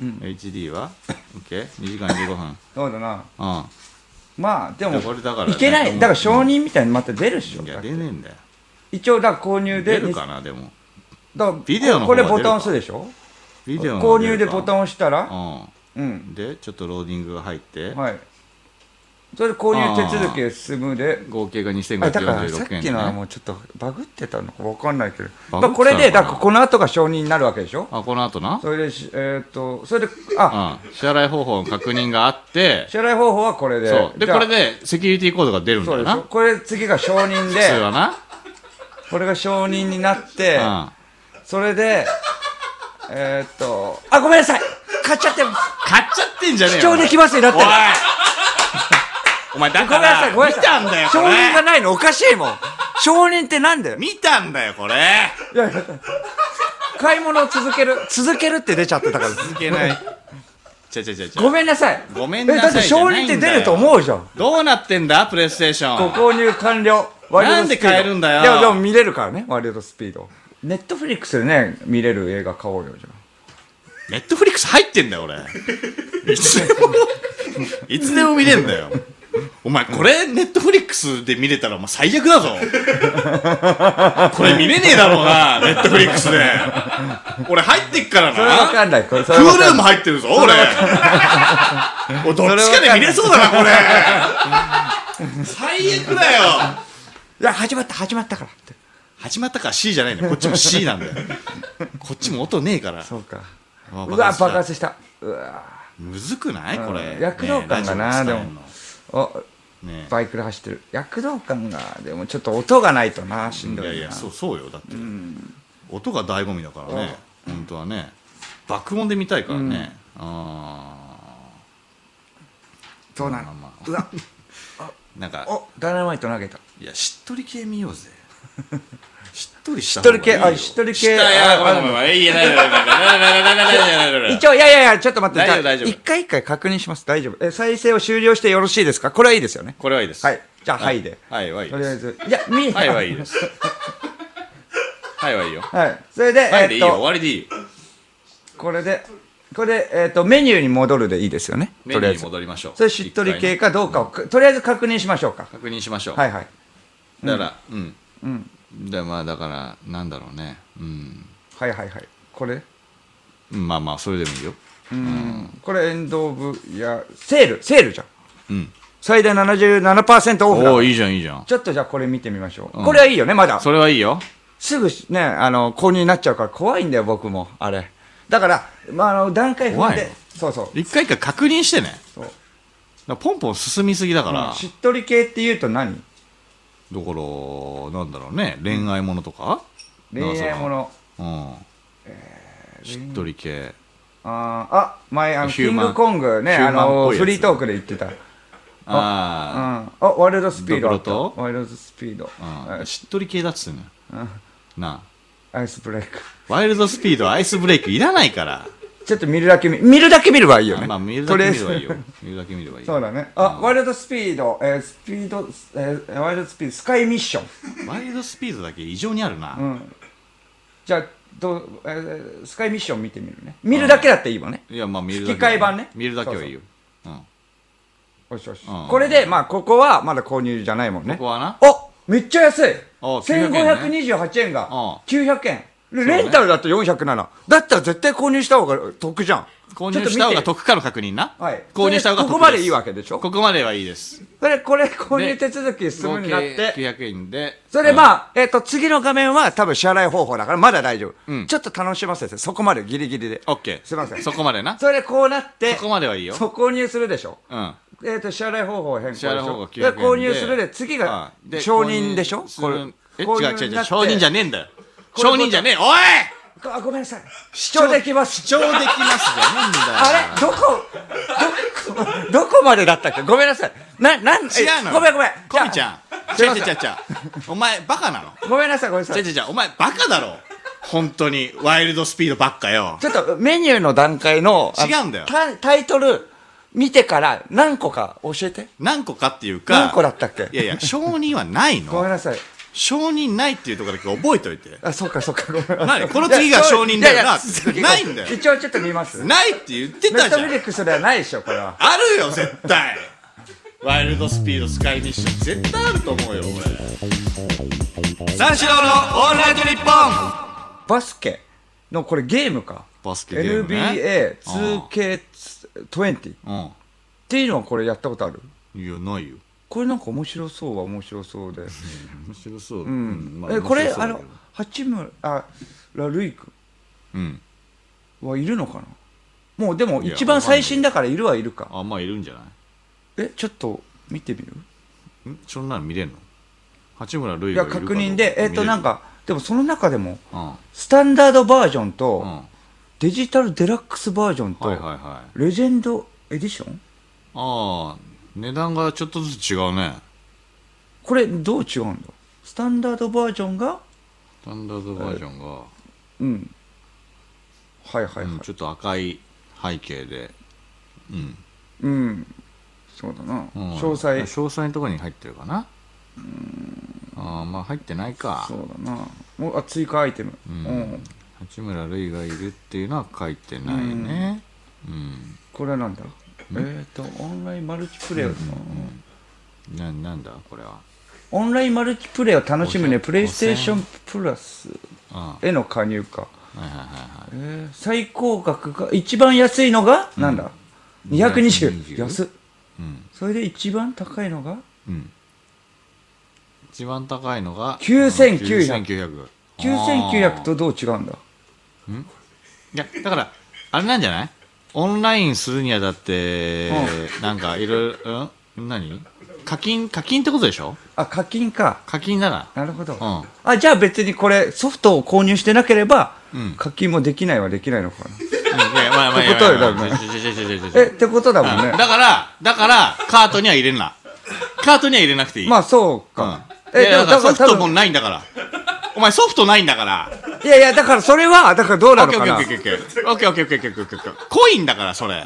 うん？HD は ?OK2 時間15分。そうだな。うん。まあでもいけない。だから承認みたいにまた出るっしょ。いや出ねえんだよ。一応だから購入で出るかなでも。だからビデオの方これボタン押すでしょ？ビデオの購入でボタンン押したら？ううん。んでちょっとローディングが入って。はい。それで購入手続きが進むで。合計があだからさ2546円っきのはねもうちょっとバグってたのか分かんないけど。これでだからこの後が承認になるわけでしょ？あこの後な？それでしえーっとそれであ。うん、支払い方法の確認があって、支払い方法はこれで。そう。で、これでセキュリティコードが出るんだよな。これ次が承認で。はな。これが承認になって。うん。それでえーっとあごめんなさい。買っちゃってます。買っちゃってんじゃねえよ。視聴できますよだっておい。お前、だごめんなさから、いごめんなさい。見たんだよ、こ承認がれ。ないのおかしいもん。承認ってなんだよ。見たんだよ、これ。いやいや買い物を続ける続けるって出ちゃってたから。続けない。ちゃちゃちゃちゃ。ごめんなさい。ごめんなさいえだって承認って出ると思うじゃん。どうなってんだ、プレイステーション。ご購入完了なんで買えるんだよ。いやでも見れるからねワイルドスピードネットフリックスでね見れる映画買おうよじゃネットフリックス入ってんだよ、俺。いつでも、いつでも見れんだよ。お前、これ、ネットフリックスで見れたら、お前最悪だぞ。これ見れねえだろうな、ネットフリックスで。俺入ってっからあそれわな。かんないこれそれわかん Hulu ないも入ってるぞ、俺。おいどっちかで見れそうだな、これ。最悪だよ。いや始まった始まったからって始まったから C じゃないんだよ。こっちも C なんだよ。こっちも音ねえから。そうか。あうわ爆発した。うわ。むずくない？これ。うん。躍動感がなねでも。おねバイクで走ってる。躍動感がでもちょっと音がないとなしんどいな。いいややそうそうよ。だって、音が醍醐味だからね。本当はね。爆音で見たいからね、あそうなの？まあまあうわ。あなんか。おダイナマイト投げた。いやしっとり系見ようぜしっとりしっとり系、あ、しっとり系。一応、いやいやいや、ちょっと待って、一回一回確認します。大丈夫。え、再生を終了してよろしいですか？これはいいですよね。これはいいです。はい。じゃあ、はいで。はい、はい。とりあえず。いや、みはいはいいです。はいはいいよ。はい。それで、はいでいいよ。終わりでいい。これで、これ、えっ、と、メニューに戻るでいいですよね。メニューに戻りましょう。それしっとり系かどうかを、とりあえず確認しましょうか。確認しましょう。はいはい。だから、うんでまあだからなんだろうね。うん。はいはいはい。これ？うんまあまあそれでもいいよ。うん。これエンド・オブ・いやセールセールじゃん。うん。最大77%オフだ。おおいいじゃんいいじゃん。ちょっとじゃあこれ見てみましょう、うん。これはいいよねまだ。それはいいよ。すぐねあの購入になっちゃうから怖いんだよ僕もあれ。だから、まあ、あの段階踏んでそうそう。一回一回確認してね。そう。ポンポン進みすぎだから、うん。しっとり系っていうと何？だからなんだろうね。恋愛ものとか、恋愛もの。うん、しっとり系。あーあ前あのキングコングねあのフリートークで言ってた。あうん。あワイルドスピードワイルドスピード。あ、うん、しっとり系だっつってんのよなあ。アイスブレイク。ワイルドスピードアイスブレイクいらないからちょっと見るだけ見見るだけ見ればいいよね。あまあ見るだけ見ればいいよ。とりあ見るだけ見ればいい。えずそうだね。あワイルドスピードえースピードえーワイルドスピードスカイミッション。ワイルドスピードだけ異常にあるな、うん。じゃあどう、えースカイミッション見てみるね。見るだけだっていいもんね。いやまあ見るだけ。吹き替え版ね。見るだけはいいよ。うん。よしよしうん。これでまあここはまだ購入じゃないもんね。ここはな。おめっちゃ安い。お900円ね1528円がうん900円レンタルだと407だったら絶対購入した方が得じゃん。購入した方が得かの確認な、はい。購入した方が得ここまでいいわけでしょ？ここまではいいです。それこれ購入手続き進むになって。900円で。それまあ、えっ、と、次の画面は多分支払い方法だからまだ大丈夫。うん。ちょっと楽しませて、そこまでギリギリで。オッケーすいません。そこまでな。それでこうなって、そこまではいいよ。そう購入するでしょ？うん。えっ、と、支払い方法を変更でしょ？支払い方法900で円で。購入するで、次が承認でしょ？購入するえ違う違う違う。承認じゃねえんだよ。これ承認じゃねえ。おい！あ、ごめんなさい。主張できます。主張できますじゃねえんだよ。あれ？どこ、どこ、どこまでだったっけ？ごめんなさい。な、なん、え違うの。よごめんごめん。コミちゃん。すいません違う違う。違う違うお前バカなの？ごめんなさい、ごめんなさい。違う違う。違うお前バカだろ。本当に。ワイルドスピードばっかよ。ちょっとメニューの段階の、あ違うんだよ。タタイトル見てから何個か教えて。何個かっていうか何個だったっけ？いやいや承認はないの。ごめんなさい。承認ないっていうところだけ覚えといて。あ、そうかそうか、ごめん。何？この次が承認だよな。ないんだよ。一応ちょっと見ます。ないって言ってネットたじゃん。フリックスではないでしょ、これは。あるよ絶対。ワイルドスピードスカイミッション。絶対あると思うよ俺三四郎のオールナイトニッポン。バスケ。の、これゲームか。バスケゲームね。NBA2K20 っうていうのはこれやったことある？んいやないよこれなんか面白そうは面白そうで。面白そう。ううん。まあえ、これ、あの、八村、あ、ラルイ君うん。はいるのかな？もうでも一番最新だからいるはいるか。あまあいるんじゃない？え、ちょっと見てみる？ん？そんなの見れんの？八村塁がい確認で、えっと、なんか、でもその中でも、うん。スタンダードバージョンうと、ん。デジタルデラックスバージョンと、はいはいはい。レジェンドエディション？ああ値段がちょっとずつ違うね。これどう違うんだスタンダードバージョンが？スタンダードバージョンが、うん。はいはいはい。うんちょっと赤い背景で。うん。うん、そうだな、うん。詳細。詳細のところに入ってるかな？ああまあ入ってないか。そうだな。もうあ追加アイテム。ううん。ん、八村塁がいるっていうのは書いてないね。うん、これはなんだ？えっ、とオンラインマルチプレイを、ななんだこれは。オンラインマルチプレイを楽しむね。5000プレイステーションプラスあへの加入か、あはいはいはいはい。えー最高額が一番安いのが、なんだ？220 220安っうん。それで一番高いのが？うん。一番高いのが？9900 9900 9900とどう違うんだ？いやだからあれなんじゃない？オンラインするにあたって、なんかいろいろうん？何？課金？課金ってことでしょ？あ課金か。課金な。らなるほど、うん。あじゃあ別にこれソフトを購入してなければ、うん。課金もできないはできないのかな。ってことよだからいやまあちょちょちょちょちょちょえってことだもんねうんだからだからカートには入れんなカートには入れなくていいまあそううんか、いやだからソフトもないんだからお前ソフトないんだから。いやいや、だからそれは、だからどうなのオかッケーオなッ。ケーオッケー。オッケーオッケーオッケーオッケーオッケーオッケー。コインだから、それ。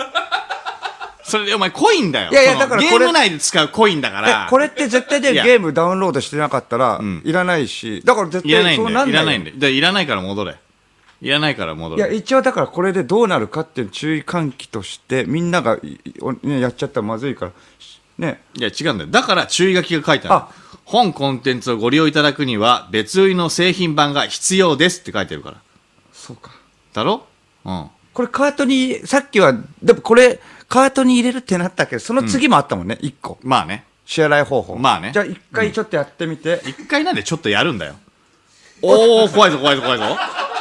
それ、お前コインだよ。いやいやだからゲーム内で使うコインだから。これって絶対でゲームダウンロードしてなかったら、いらないし、だから絶いな対いんそうだなよ。んいらないんで。いらないから戻れ。いらないから戻いや、一応だからこれでどうなるかっていう注意喚起として、みんながやっちゃったらまずいから、ね。いや、違うんだよ。だから注意書きが書いてああ本コンテンツをご利用いただくには別売りの製品版が必要ですって書いてるから。そうか。だろ？うん。これカートに、さっきは、でもこれ、カートに入れるってなったけ？ど、その次もあったもんね、一個。まあね。支払い方法。まあねじゃあ一回ちょっとやってみて。一回なんでちょっとやるんだよ。おー、怖いぞ怖いぞ怖いぞ。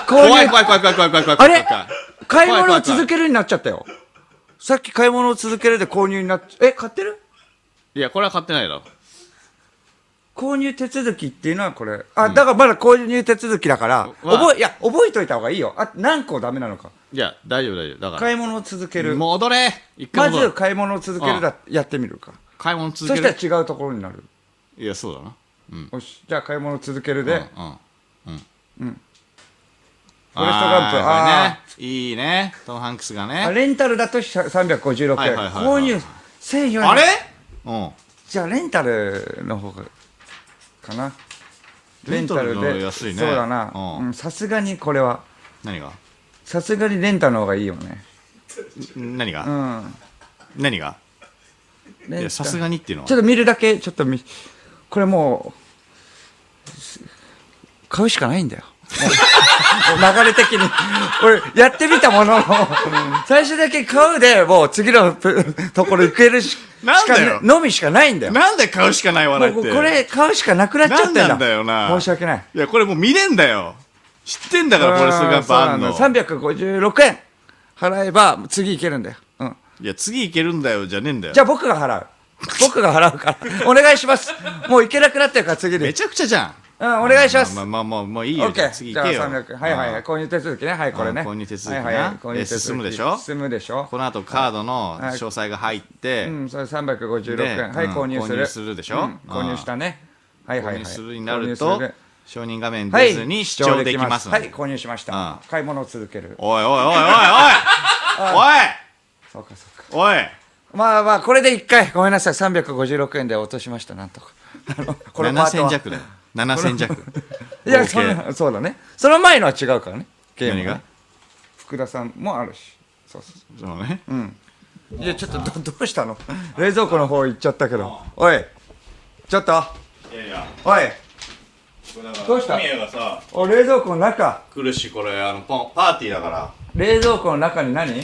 怖い怖い怖い怖い怖い怖い怖いあれ？怖い怖い。買い物を続けるになっちゃったよ。さっき買い物を続けるで購入になっちゃ、え、買ってる？いや、これは買ってないだろ。購入手続きっていうのはこれ。あ、だからまだ購入手続きだから、まあ覚え、いや、覚えといた方がいいよ。あ、何個ダメなのか。いや、大丈夫大丈夫。だか買い物を続けら。る。戻れ一回ま戻るず買い物を続けるだ、やってみるか。買い物そ続ける。したら違うところになる。いや、そうだな。うん。よし、じゃあ買い物を続けるで、うん。うん。うんフォレストガンプあーあこれね。いいね。トム・ハンクスがあね。レンタルだと356円。はいはいはいはい購入1400円。あれ？うん。じゃあレンタルの方が、かな。レンタルで。安いねそうだな。さすがにこれは。何が？さすがにレンタルの方がいいよね。うん何が？ん。何が？いや、さすがにっていうのはちょ。っと見るだけ、ちょっと見、これもう、す買うしかないんだよ。流れ的に。俺、やってみたものの、最初だけ買うで、もう次のぷところ行けるし、なんだよのみしかないんだよ。なんで買うしかない笑いって。これ買うしかなくなっちゃってんだ。なんだよな申し訳ない。いや、これもう見れんだよ。知ってんだから、フォレストガンプあんの。そうなんだ356円払えば次行けるんだよ。うん。いや、次行けるんだよ、じゃねえんだよじ。ゃあ僕が払う。僕が払うから。お願いします。もう行けなくなってるから次で。めちゃくちゃじゃん。うん、お願いします。まあまあまあ、もういいよ。次行けよ。300はいはいはい。購入手続きね。はい、これね。うん購入手続きなはいはいはい。購入手え続き進むでしょ？進むでしょ？この後カードのはい詳細が入って、うん、それ356で円。はい、うん購入する。購入するでしょ？うん購入したね。はいはいはい。購入するになる購入とする、承認画面はい出ずに視聴できますのではい、購入しましたうん。買い物を続ける。おいおいおいおいおいおい そうかそうか。おいおいまあまあ、これで一回、ごめんなさい。356円で落としました、なんとか。あのこのパート7000は弱だよ。7000弱。いや、そのそうだね。その前のは違うからね。ゲーム何が？ね福田さんもあるし。そうそうそうね。うん。いや、ちょっとど、どうしたの？冷蔵庫の方行っちゃったけど。おい。ちょっと。いやいや、おい。どうした？がさ、お、冷蔵庫の中。来るし、これ、あの、ポン、パーティーだから、冷蔵庫の中に何？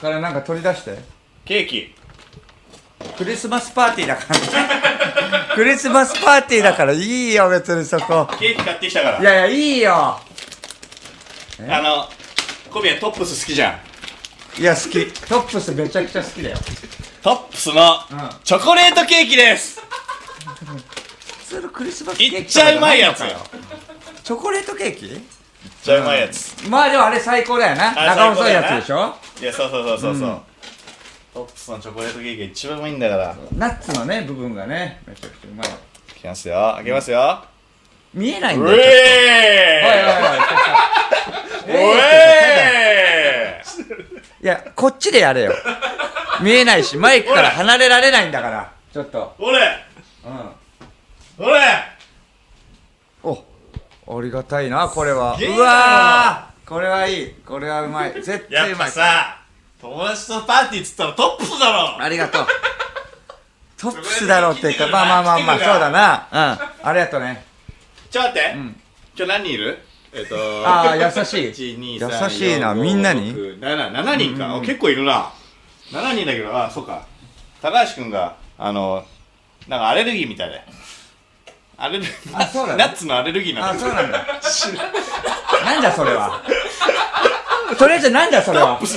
からなんか取り出して。ケーキ。クリスマスパーティーだから。クリスマスパーティーだからいいよ、別にそこ。ケーキ買ってきたから。いやいや、いいよ。あの、小宮トップス好きじゃん。いや、好き。トップスめちゃくちゃ好きだよ。トップスのチョコレートケーキです。普通のクリスマスケーキいっちゃうまいやつよチョコレートケーキ？いっちゃうまいやつ。まあでもあれ最高だよな。あ長細いやつでしょ？いや、そうそうそうそうそう。トップスのチョコレートケーキが一番うまいんだから。ナッツのね、部分がね、めちゃくちゃうまい。いきますよ。開けますよ。見えないうんえだよ。ちょっとおいおいおいえいや、こっちでやれよ。見えないし、マイクから離れられないんだから。ちょっと。ーおれうん。おれお、ありがたいな、これは。すげえなうわーこれはいい。これはうまい。絶やっぱ対うまい。さ、友達とパーティーっつったらトップスだろありがとう。トップスだろうっていうか、まあまあまあまあ、そうだな。うん。ありがとうね。ちょっと待って。ん今日何人いる？えっと、ああ、優しい。1、2、3、優しいなみんなに ?7、7人か？お結構いるな。7人だけど、あ、そうか。高橋くんが、あの、なんかアレルギーみたいで。アレルギー、あそうなの？ナッツのアレルギーなんあ、だそうなんだ。なんだそれは。とりあえずなんだそれは？はい。高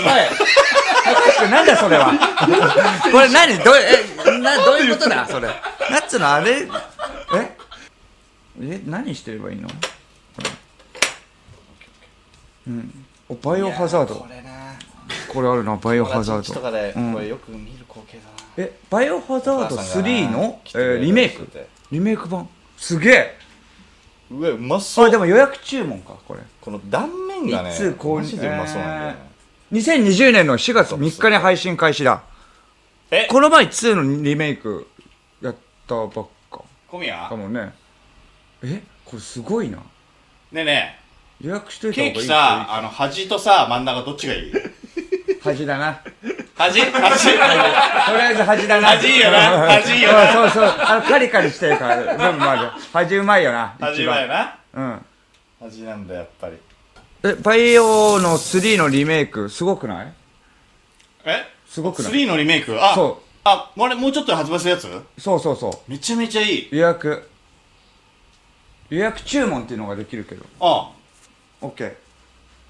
橋君なんだそれは？これ何？どう、え、な、どういうことだ？それ。ナッツのあれ、え？え、何してればいいの？うん。お、バイオハザードこ。れなこれあるな、バイオハザード。で、うんこれよく見る光景だな。え、バイオハザード3の、えリメイクリメイク版？すげえうわ、うまこそう。れでも予約注文か、これ。この断面がね、いつ購入マジでうまそうなんだよね。2020年の4月3日に配信開始だ。え、この前2のリメイクやったばっか小宮？かもね。え？これすごいな。ねえね予約しとえ、いた方がいいケーキさ、あの、端とさ、真ん中どっちがいい？端だな。恥恥 とりあえず恥だな。恥いいよな恥いいよなうんそうそう。あの、カリカリしてるから、部分もある。恥うまいよな。恥一番。だよなうん。恥なんだやっぱり。え、バイオの3のリメイク、すごくない？え？すごくない？3のリメイク？あそう。ああれもうちょっとで発売するやつ？そうそうそめちゃめちゃいい。う予約。予約注文っていうのができるけど。あ。OK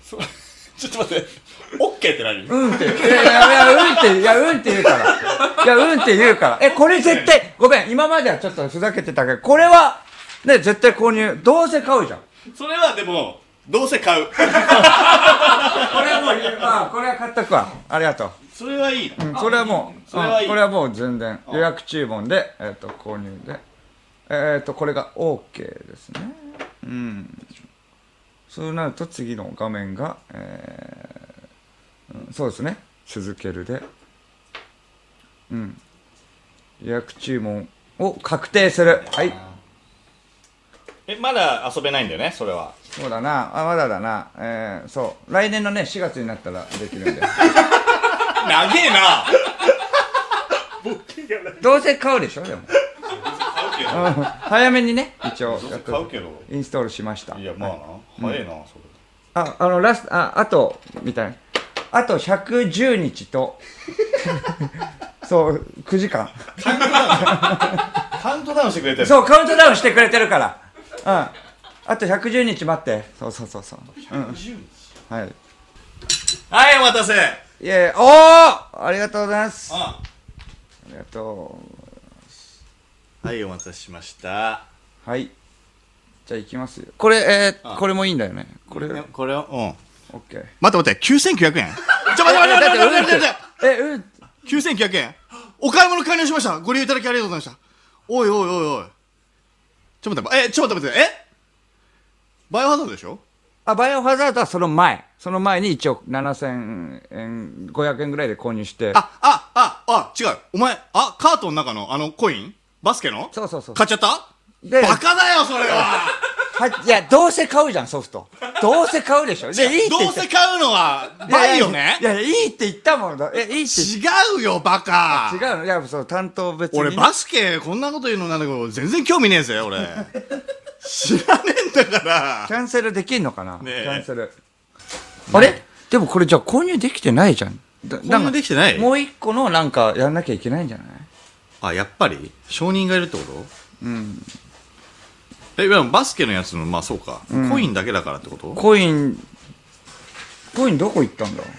そ ちょっと待って。オッケーって何？うんって。いやいやうんっていやうんって言うから。いやうんって言うから。えこれ絶対ごめん。今まではちょっとふざけてたけどこれはね絶対購入。どうせ買うじゃんそれはでもどうせ買うこれはもうあこれは買っとくわありがとうそれはいいうん、それはもう、それはいいうんこれはもう全然予約注文で、えっ、と、購入で、えっ、と、これが OK ですね。うん。そうなると次の画面が、えーうんそうですね。続けるで、うん。予約注文を確定する。はい。えまだ遊べないんだよねそれはそうだな。あ、まだだな。えー、そう。来年のね、4月になったらできるんで。長えなどうせ買うでしょ、でも。早めにね、一応買うけどインストールしました。いやまあな早いなそれあ、あの、ラスト、あ、あと、みたいな。あと110日と、そう、9時間。カウントダウンしてくれてるそう、カウントダウンしてくれてるから。うん。あと110日待って。そうそうそうそう。うん。はい。はいお待たせいやいや、おーありがとうございます。あありがとはいお待たせしましたう。はい。じゃあ行きますよ。これ、えー、あこれもいいんだよね。これ、オッこれをうんケー。待って待って9900円ちょ待って待って待って待って待って待ってえ、うん。9900円お買い物完了しましたご利用いただきありがとうございましたおいおいおいおいちょっと待ってえちょっと待ってえ？バイオハザードでしょ？あ、バイオハザードはその前。その前に一応7000円、500円ぐらいで購入して。ああああ違う。お前あカートの中のあのコイン？バスケの？そうそうそう。買っちゃった？でバカだよそれははいや、どうせ買うじゃん、ソフト。どうせ買うでしょ。で、いいってど言った。うせ買うのはバイオね。いやいや、いいって言ったもんだ。え、いいって違うよバカ。違うの？いや、そう、担当別に。俺バスケこんなこと言うのなんだけど全然興味ねえぜ俺。知らねえんだから。キャンセルできんのかな、ねえ。キャンセル。あれ？でもこれじゃあ購入できてないじゃん。だ購入できてない？もう一個のなんかやんなきゃいけないんじゃない？あやっぱり？承認がいるってこと？うん。えいやバスケのやつのまあそうか、コインだけだからってこと？おいコイン、コインどこ行ったんだ？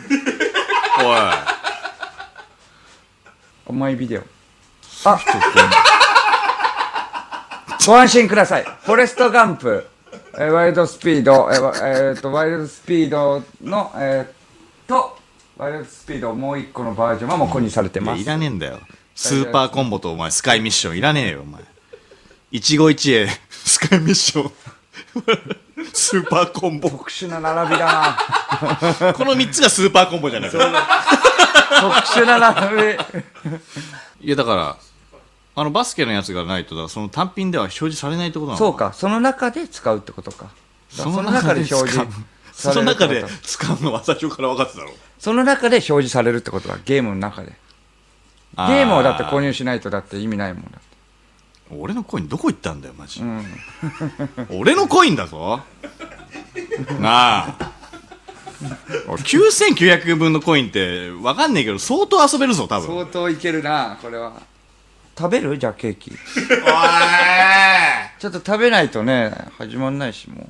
マイビデオ。あ ご安心ください。フォレストガンプ、えーワイルドスピード、えーわえーと、ワイルドスピードの、えーと、ワイルドスピード。もう一個のバージョンはもう購入されてます。いらねえんだよ。スーパーコンボとお前スカイミッションいらねえよお前。一期一会スカイミッションスーパーコンボ特殊な並びだな。この3つがスーパーコンボじゃないか特殊な並び。いやだからあのバスケのやつがないとその単品では表示されないってことなのそうか、その中で使うってことか。その中で表示その中でされるってこと使うのは最初から分かってたろその中で表示されるってことはゲームの中で。ゲームをだって購入しないとだって意味ないもんだって。俺のコインどこ行ったんだよマジ、うん。俺のコインだぞ なあ俺9900円分のコインって分かんねえけど相当遊べるぞ多分相当いけるな、これは。食べる？じゃあケーキ。ちょっと食べないとね、始まんないし、もう。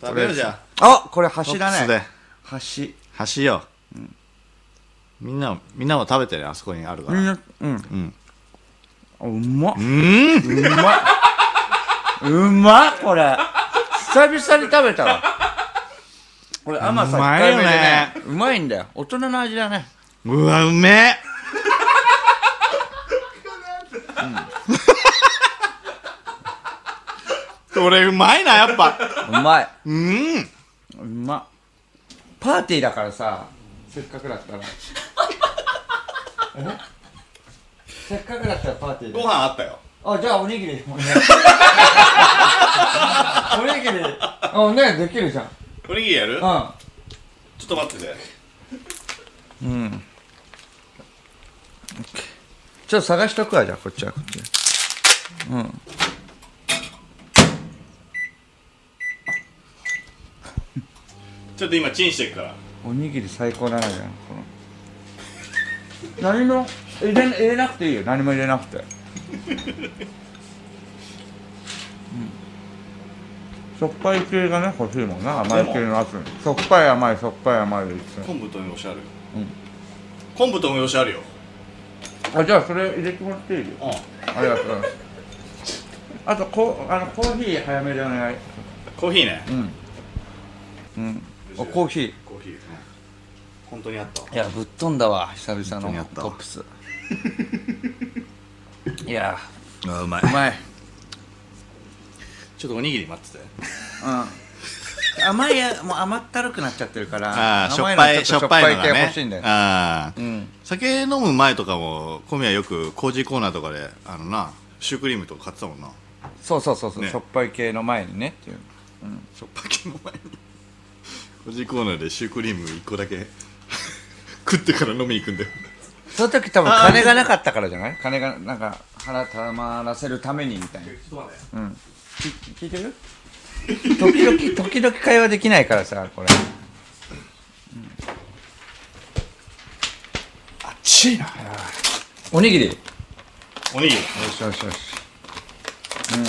食べようじゃあこれあ橋だね。橋。橋よ、みんなみんなも食べてねあそこにあるからみんな、うん。うんあうまっう。ーんうまっ。うまっ、これ。久々に食べたわ。これ甘さ控えめでね。うまいんだよ。大人の味だね。うわうめえこれうまいなやっぱうまい。うんうまっ。パーティーだからさ、せっかくだったら。え せっかくだったらパーティーでご。飯あったよあ、じゃあおにぎり。おにぎり。おにぎり。あ、ね、できるじゃん。おにぎりやる？ちょっと待っててうん。うん。ちょっと探しとくわじゃあこっちはこっちうん ちょっと今チンしてるからおにぎり最高だなじゃんこの何も入れ入れなくていいよ。何も入れなくて。うん。しょっぱい系がね欲しいもんな。甘い系のやつ。にしょっぱい甘いしょっぱい甘いで言って昆布と梅干しあるようん。昆布と梅干しあるよ。あじゃあそれ入れてもらっていい？ようん。ありがとうございます。あとこあのコーヒー早めでお願い。コーヒーね。うん。うん。おコーヒー。コーヒー、本当にあった。いやぶっ飛んだわ久々のトップスいやあうまうまい。ちょっとおにぎり待ってて。うん。甘いやもう甘ったるくなっちゃってるからああしょっ甘ぱいしょっとょっぱいのが系ね欲しいんだよああうん。酒飲む前とかも小宮よくコージーコーナーとかであのなシュークリームとか買ってたもんな。そうそうそうそう、ね。しょっぱい系の前にねっていう。しょっぱ系の前に。コージーコーナーでシュークリーム1個だけ。食ってから飲みに行くんだよその時多分金がなかったからじゃない？金がなんか腹たまらせるためにみたいな。うん。き聞いてる？時々 時々会話できないからさこれ。あっちいな。おにぎり。よおにぎり。しよしよし。うん。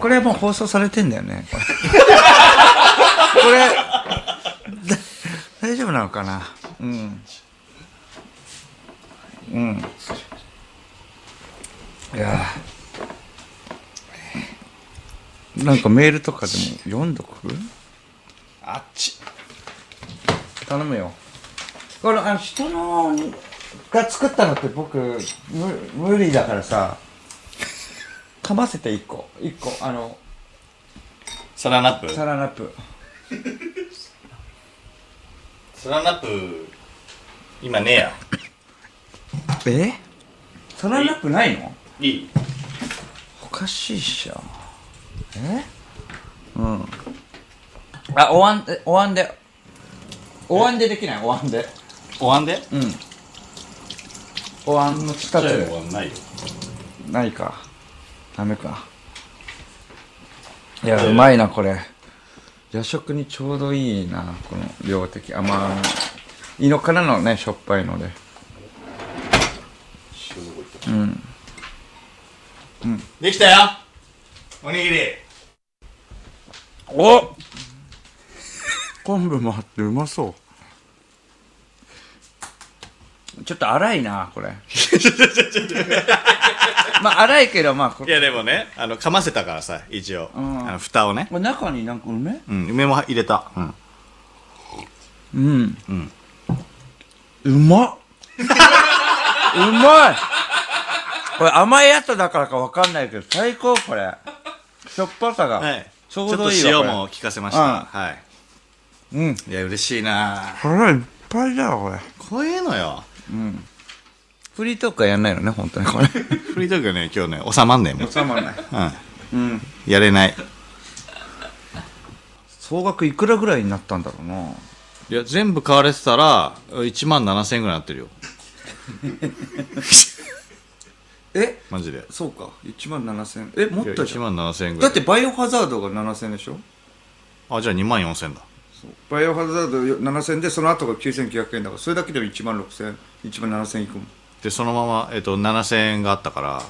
これはもう放送されてんだよね。これ。これだ大丈夫なのかな？うんうん。いやなんかメールとかでも読んどく？あっち。頼むよ。これあの人のが作ったのって僕無無理だからさ。かませて1個。1個あの。サランラップ？サランラップ。サランラップ今ねえやえ？サランラップないの？いいおかしいっしょえ？うん。あおわんえおわんで。おわんでできない？おわんで。おわんで？うん。おわんの2つで。おわんないよ。ないか。ダメか。いや。うまいなこれ。夜食にちょうどいいなこの量的。甘いのからのねしょっぱいのでうん。できたよ。おにぎり。お。昆布もあってうまそう。ちょっと粗いなこれ。まあ粗いけどまあこいやでもねあのかませたからさ一応、うん。あの蓋をね。これ中になんか梅？うん梅も入れた。うん。うん。うん。うまっ。うまいこれ甘いやつだからかわかんないけど最高これ。しょっぱさが、はい。ちょうどいいちょっと塩も効かせました、うん。はい。うん。いや嬉しいな。これいっぱいだよこれ。こういうのよ。うん。フリートークはやんないのね本当に。これ。フリートークがね今日ね収まんねえもん、収まらない。うん、うん。やれない。総額いくらぐらいになったんだろうな。いや全部買われてたら1万7000円ぐらいなってるよ え？マジで。そうか。1万7000えもっとじ1ゃん。万7000円ぐらい。だってバイオハザードが7000でしょ？あじゃあ2万4000だ。バイオハザード7000でその後が9900円だからそれだけでも1万6000 1万7000いくもん。でそのまま、えっと7000円があったから。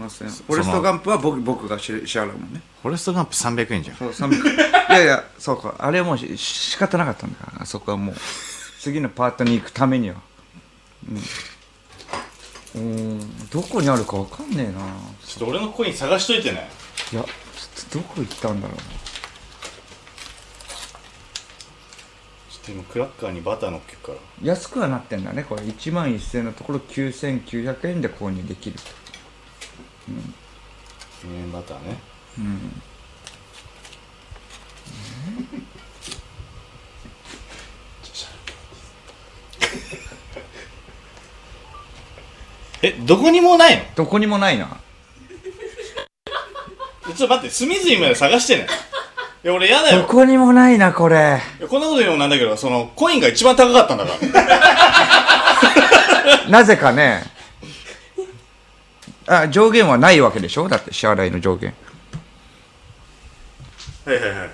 7000フォレストガンプは僕僕が支支払うもんね。フォレストガンプ300円じゃん。そう300いやいやそうか。あれはもうし仕方なかったんだからあそこはもう。次のパートに行くためにはうん。うんどこにあるかわかんねえな。ちょっと俺のコイン探しといてね。いやちょっとどこ行ったんだろうなちょっと今クラッカーにバター乗っけるから。安くはなってんだね。これ。1万1000のところ9900円で購入できると。減塩バターね。うんえどこにもないの？どこにもないな。ちょっと待って隅々まで探してね。いや俺やだよ。どこにもないなこれ。いやこんなこと言うのもなんだけどそのコインが一番高かったんだから。なぜかね。あ、上限はないわけでしょ？だって支払いの上限。はいはいはい。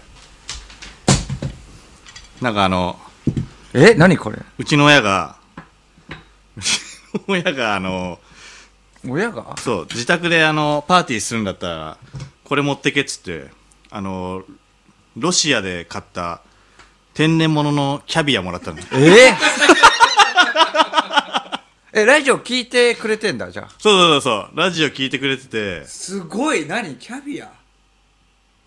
なんかあの、え何これ？うちの親が、うちの親があの、親が？そう、自宅であの、パーティーするんだったら、これ持ってけっつって、あの、ロシアで買った天然物のキャビアもらったの。え？え、ラジオ聞いてくれてんだ、じゃあ。そうそうそうそう、ラジオ聞いてくれてて、すごい、何？キャビア？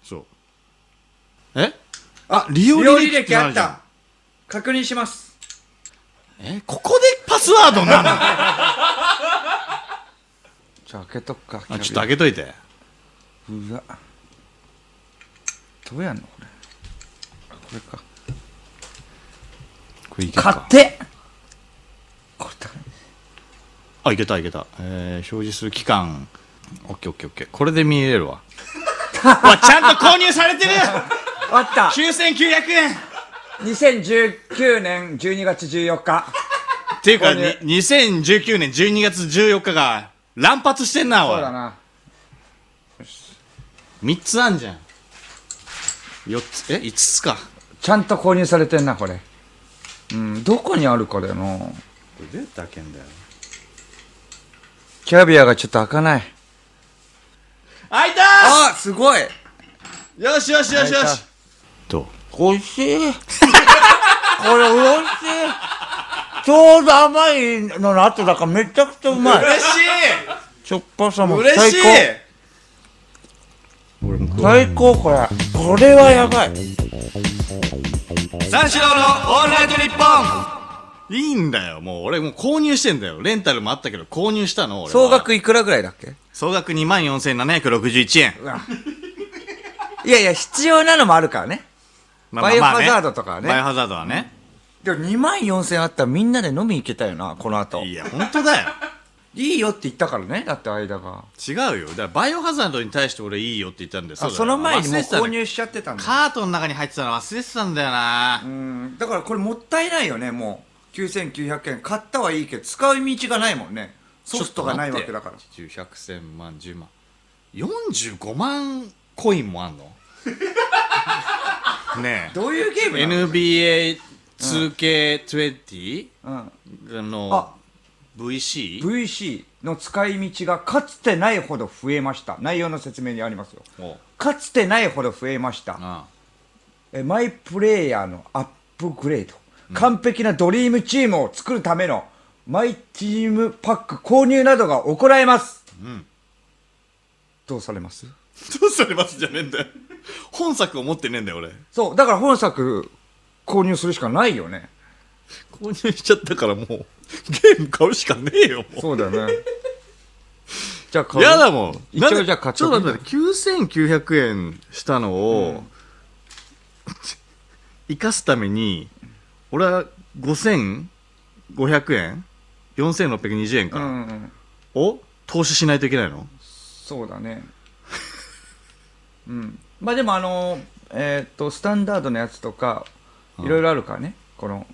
そう。え？あ、利用履歴ってのあるじゃん。確認します。え？ここでパスワードなの？じゃあ開けとくか。あ、ちょっと開けといて。うわ。どうやんのこれ。あこれか。これいけ買ってこれあ、いけたいけた。えー、表示する期間。オッケーオッケーオッケー。これで見れるわ。わ、ちゃんと購入されてるあった !9900 円2019年12月14日。っていうか、購入に2019年12月14日が乱発してんな、おい。そうだな。3つあんじゃん。4つ、え ?5 つか。ちゃんと購入されてんな、これ。うん、どこにあるかだよな。これどうやって開けんだよ。キャビアがちょっと開かない。開いたあすごいーよしよしよしよ開いし。どう？美味しい これ美味しいちょうど甘いのの後だからめちゃくちゃうまい。嬉ししょっぱさいも嬉しい最高。最高これ。これはやばい。三四郎のオールナイトニッポンいいんだよ、もう俺もう購入してんだよ。レンタルもあったけど購入したの、俺は。総額いくらぐらいだっけ？総額24,761円。いやいや、必要なのもあるからね。まあまあまあねバイオハザードとかはねバイオハザードはね。でも2万4000あったらみんなで飲み行けたよな、この後。いや、本当だよ。いいよって言ったからね、だって間が。違うよ。だからバイオハザードに対して俺いいよって言ったんです、その前にもう購入しちゃってたんだ。カートの中に入ってたの忘れてたんだよな。うん。だからこれもったいないよね、もう。9900円。買ったはいいけど、使う道がないもんね。ソフトがないわけだから。10、100、1000万、10万。45万コインもあんの？ねえ。どういうゲーム ?NBA 2K20、あの VC? VC の使い道がかつてないほど増えました内容の説明にありますよかつてないほど増えましたえマイプレイヤーのアップグレード、完璧なドリームチームを作るためのマイチームパック購入などが行えます、うん、どうされますどうされますじゃねえんだよ本作を持ってねえんだよ俺そうだから本作購入するしかないよね。購入しちゃったからもう、ゲーム買うしかねえよ、もそうだよね。じゃあう。買う？やだもん。一応じゃあ買っちょっと待って、9900円したのを、生かすために、俺は5500円 ?4620 円か、うんうんを投資しないといけないの？そうだね。うん。まあでもあのえっ、とスタンダードのやつとかいろいろあるからね、この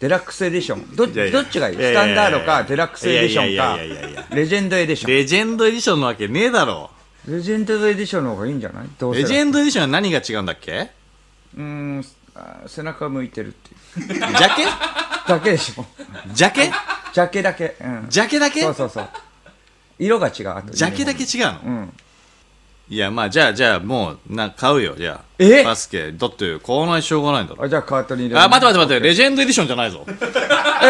デラックスエディション。どいやいや。どっちがいい？いやいやいやスタンダードかデラックスエディションいやいや。いやいやいやか。レジェンドエディション。レジェンドエディションのわけねえだろ。レジェンドエディションの方がいいんじゃない？どうせ。レジェンドエディションは何が違うんだっけ？うーんあ背中向いてるっていう。ジャケ？だけでしょ。ジャケ？ジャケだけ。うん。ジャケだけ？そうそうそう。色が違う。あとジャケだけ違うの、うんいや、まあ、じゃあ、じゃあ、もう、な、買うよ、じゃあ。え？バスケ。だって、買わないしょうがないんだろ。あじゃあカートに入れるあ、待って待って待って、レジェンドエディションじゃないぞ。え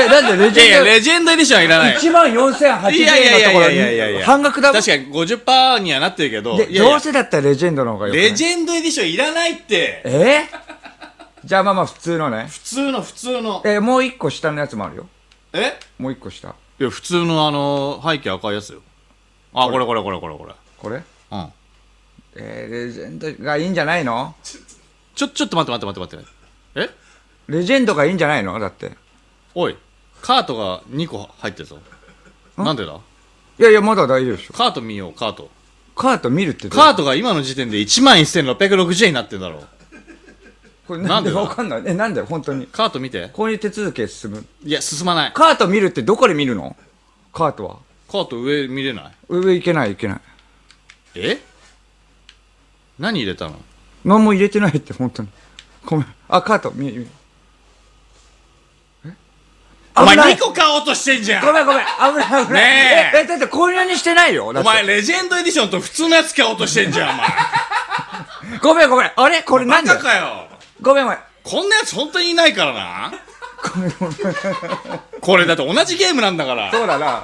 なんでレいやいや、ジェンドレジェンドエディションはいらない。1万4080いやいやいやい円のところやいやいやいやに半額だもん確かに50%にはなってるけど、でいやいやどうせだったらレジェンドの方がよくない？レジェンドエディションいらないって。え？じゃあまあまあ普通のね普通の、普通の。えもう一個下のやつもあるよえ？もう一個下いや、普通のあの、背景赤いやつよ。あ、これこれこれこれこれ。これうん。えー、レジェンドがいいんじゃないの？ちょ、ちょっと待って待って待って待って。え？レジェンドがいいんじゃないの？だって。おい、カートが2個入ってるぞ。なんでだ？いやいやまだ大丈夫でしょ。カート見よう、カート。カート見るってカートが今の時点で11,660円になってんだろう。これなんでわかんない？えなんで？本当に。カート見て。購入手続きへ進む？いや、進まない。カート見るってどこで見るの？カートは。カート上見れない？上行けない行けない。え？何入れたの？何も入れてないって、本当に。ごめん。あ、カート、見え、見え。え？お前危ない2個買おうとしてんじゃんごめんごめん。危ない危ない。ねええ、えだってこんなにしてないよ。お前レジェンドエディションと普通のやつ買おうとしてんじゃんお前ごめんごめん。あれ？これバ何だカかよごめんごめん。こんなやつ本当にいないからなこれだって同じゲームなんだからそうだな。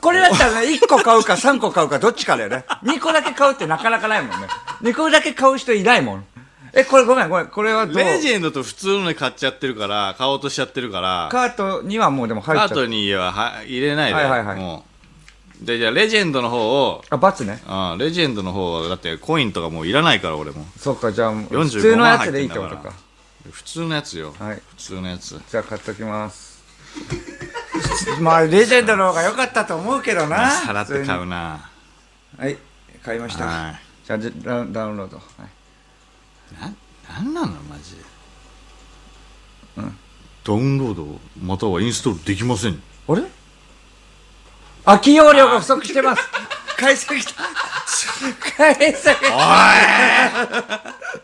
これだったらね、1個買うか 3個買うかどっちかだよね。2個だけ買うってなかなかないもんね。2個だけ買う人いないもん。え、これごめんごめん。これはどう？レジェンドと普通ので買っちゃってるから買おうとしちゃってるからカートにはもうでも入っちゃカー。トにはは入れないで、はいはいはいもうでじゃあレジェンドの方をあ、バツね。あレジェンドの方はだってコインとかもういらないから俺もそうか、じゃあ、45普通のやつでいいってことか。普通のやつよ、はい普通のやつじゃあ買っときます。まあ、レジェンドの方が良かったと思うけどな。払って買う普なはい、買いました。はじゃあダウン、ダウンロード。はいななんなのマジで、ダウンロードまたはインストールできませんあれ？空き容量が不足してます。解析した。解析。お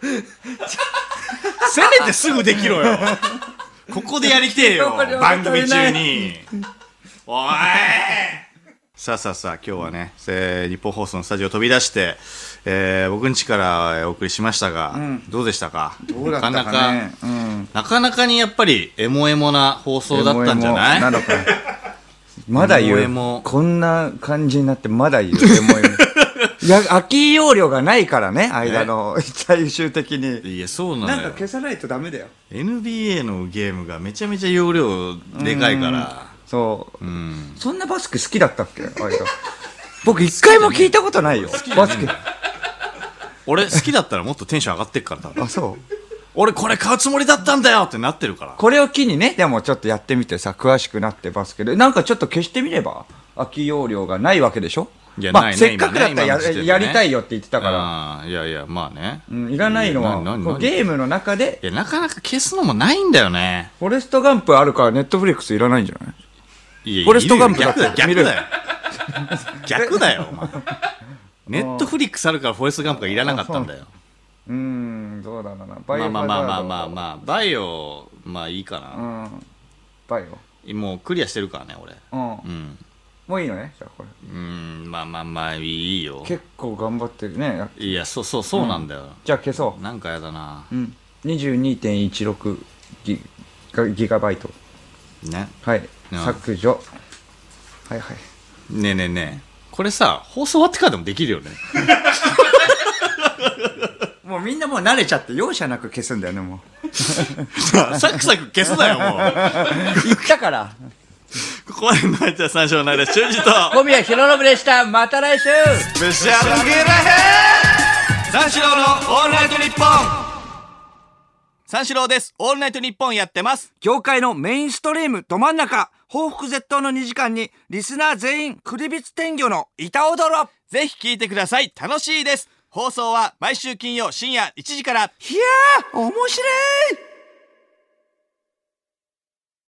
い せめてすぐできろよここでやりてえよ 番組中においさあさあさあ今日はね、えー日本放送のスタジオ飛び出して、えー僕ん家からえーお送りしましたが、どうでしたか？どうだったかね。なかなかうん。なかなかにやっぱりエモエモな放送だったんじゃない？まだ言う。こんな感じになってまだ言う。エモエモ。いや、空き容量がないからね、間の、最終的に。いやそうななんか消さないとダメだよ。NBA のゲームがめちゃめちゃ容量でかいからそう。うんそんなバスケ好きだったっけ？間。僕一回も聞いたことないよ。バスケ。俺好きだったらもっとテンション上がってっから多分あ、そう。俺これ買うつもりだったんだよってなってるからこれを機にね、でもちょっとやってみてさ、詳しくなってバスケで。なんかちょっと消してみれば、空き容量がないわけでしょ？まあ、いやないねせっかくだったらや,、今ね。やりたいよって言ってたから。ああいやいやまあね。うん、いらないのは、ゲームの中で、いやなかなか消すのもないんだよね。フォレストガンプあるからネットフリックスいらないんじゃない？いやフォレストガンプだっているよ。逆だよ。逆だよお前。ネットフリックスあるからフォレストガンプがいらなかったんだよ。うーん、どうだろうな。バイまあオまあまあまあまああ。まあ。バイオまあいいかうな、ん。バイもうクリアしてるからね俺。オ。うん。うんもういいのね、じゃあこれ。うんまあまあまあいいよ結構頑張ってるね。いやそうそうそうなんだよ、じゃあ消そなんかやだなう。うん。22.16ギガギガバイト。ねはい。うん削除。はいはい。ねえねえねえこれさ放送終わってからでもできるよね もうみんなもう慣れちゃって容赦なく消すんだよね、もう。サクサク消すなよもう 言ったから。ここまでの相手は三章の間修二と。小宮浩信でした。また来週。召し上がれ。三四郎のオールナイトニッポン。三四郎です。オールナイトニッポンやってます。業界のメインストリームど真ん中報復絶倒の2時間にリスナー全員クリビツ天魚の板踊ろ。ぜひ聞いてください。楽しいです。放送は毎週金曜深夜1時から。いやー面白い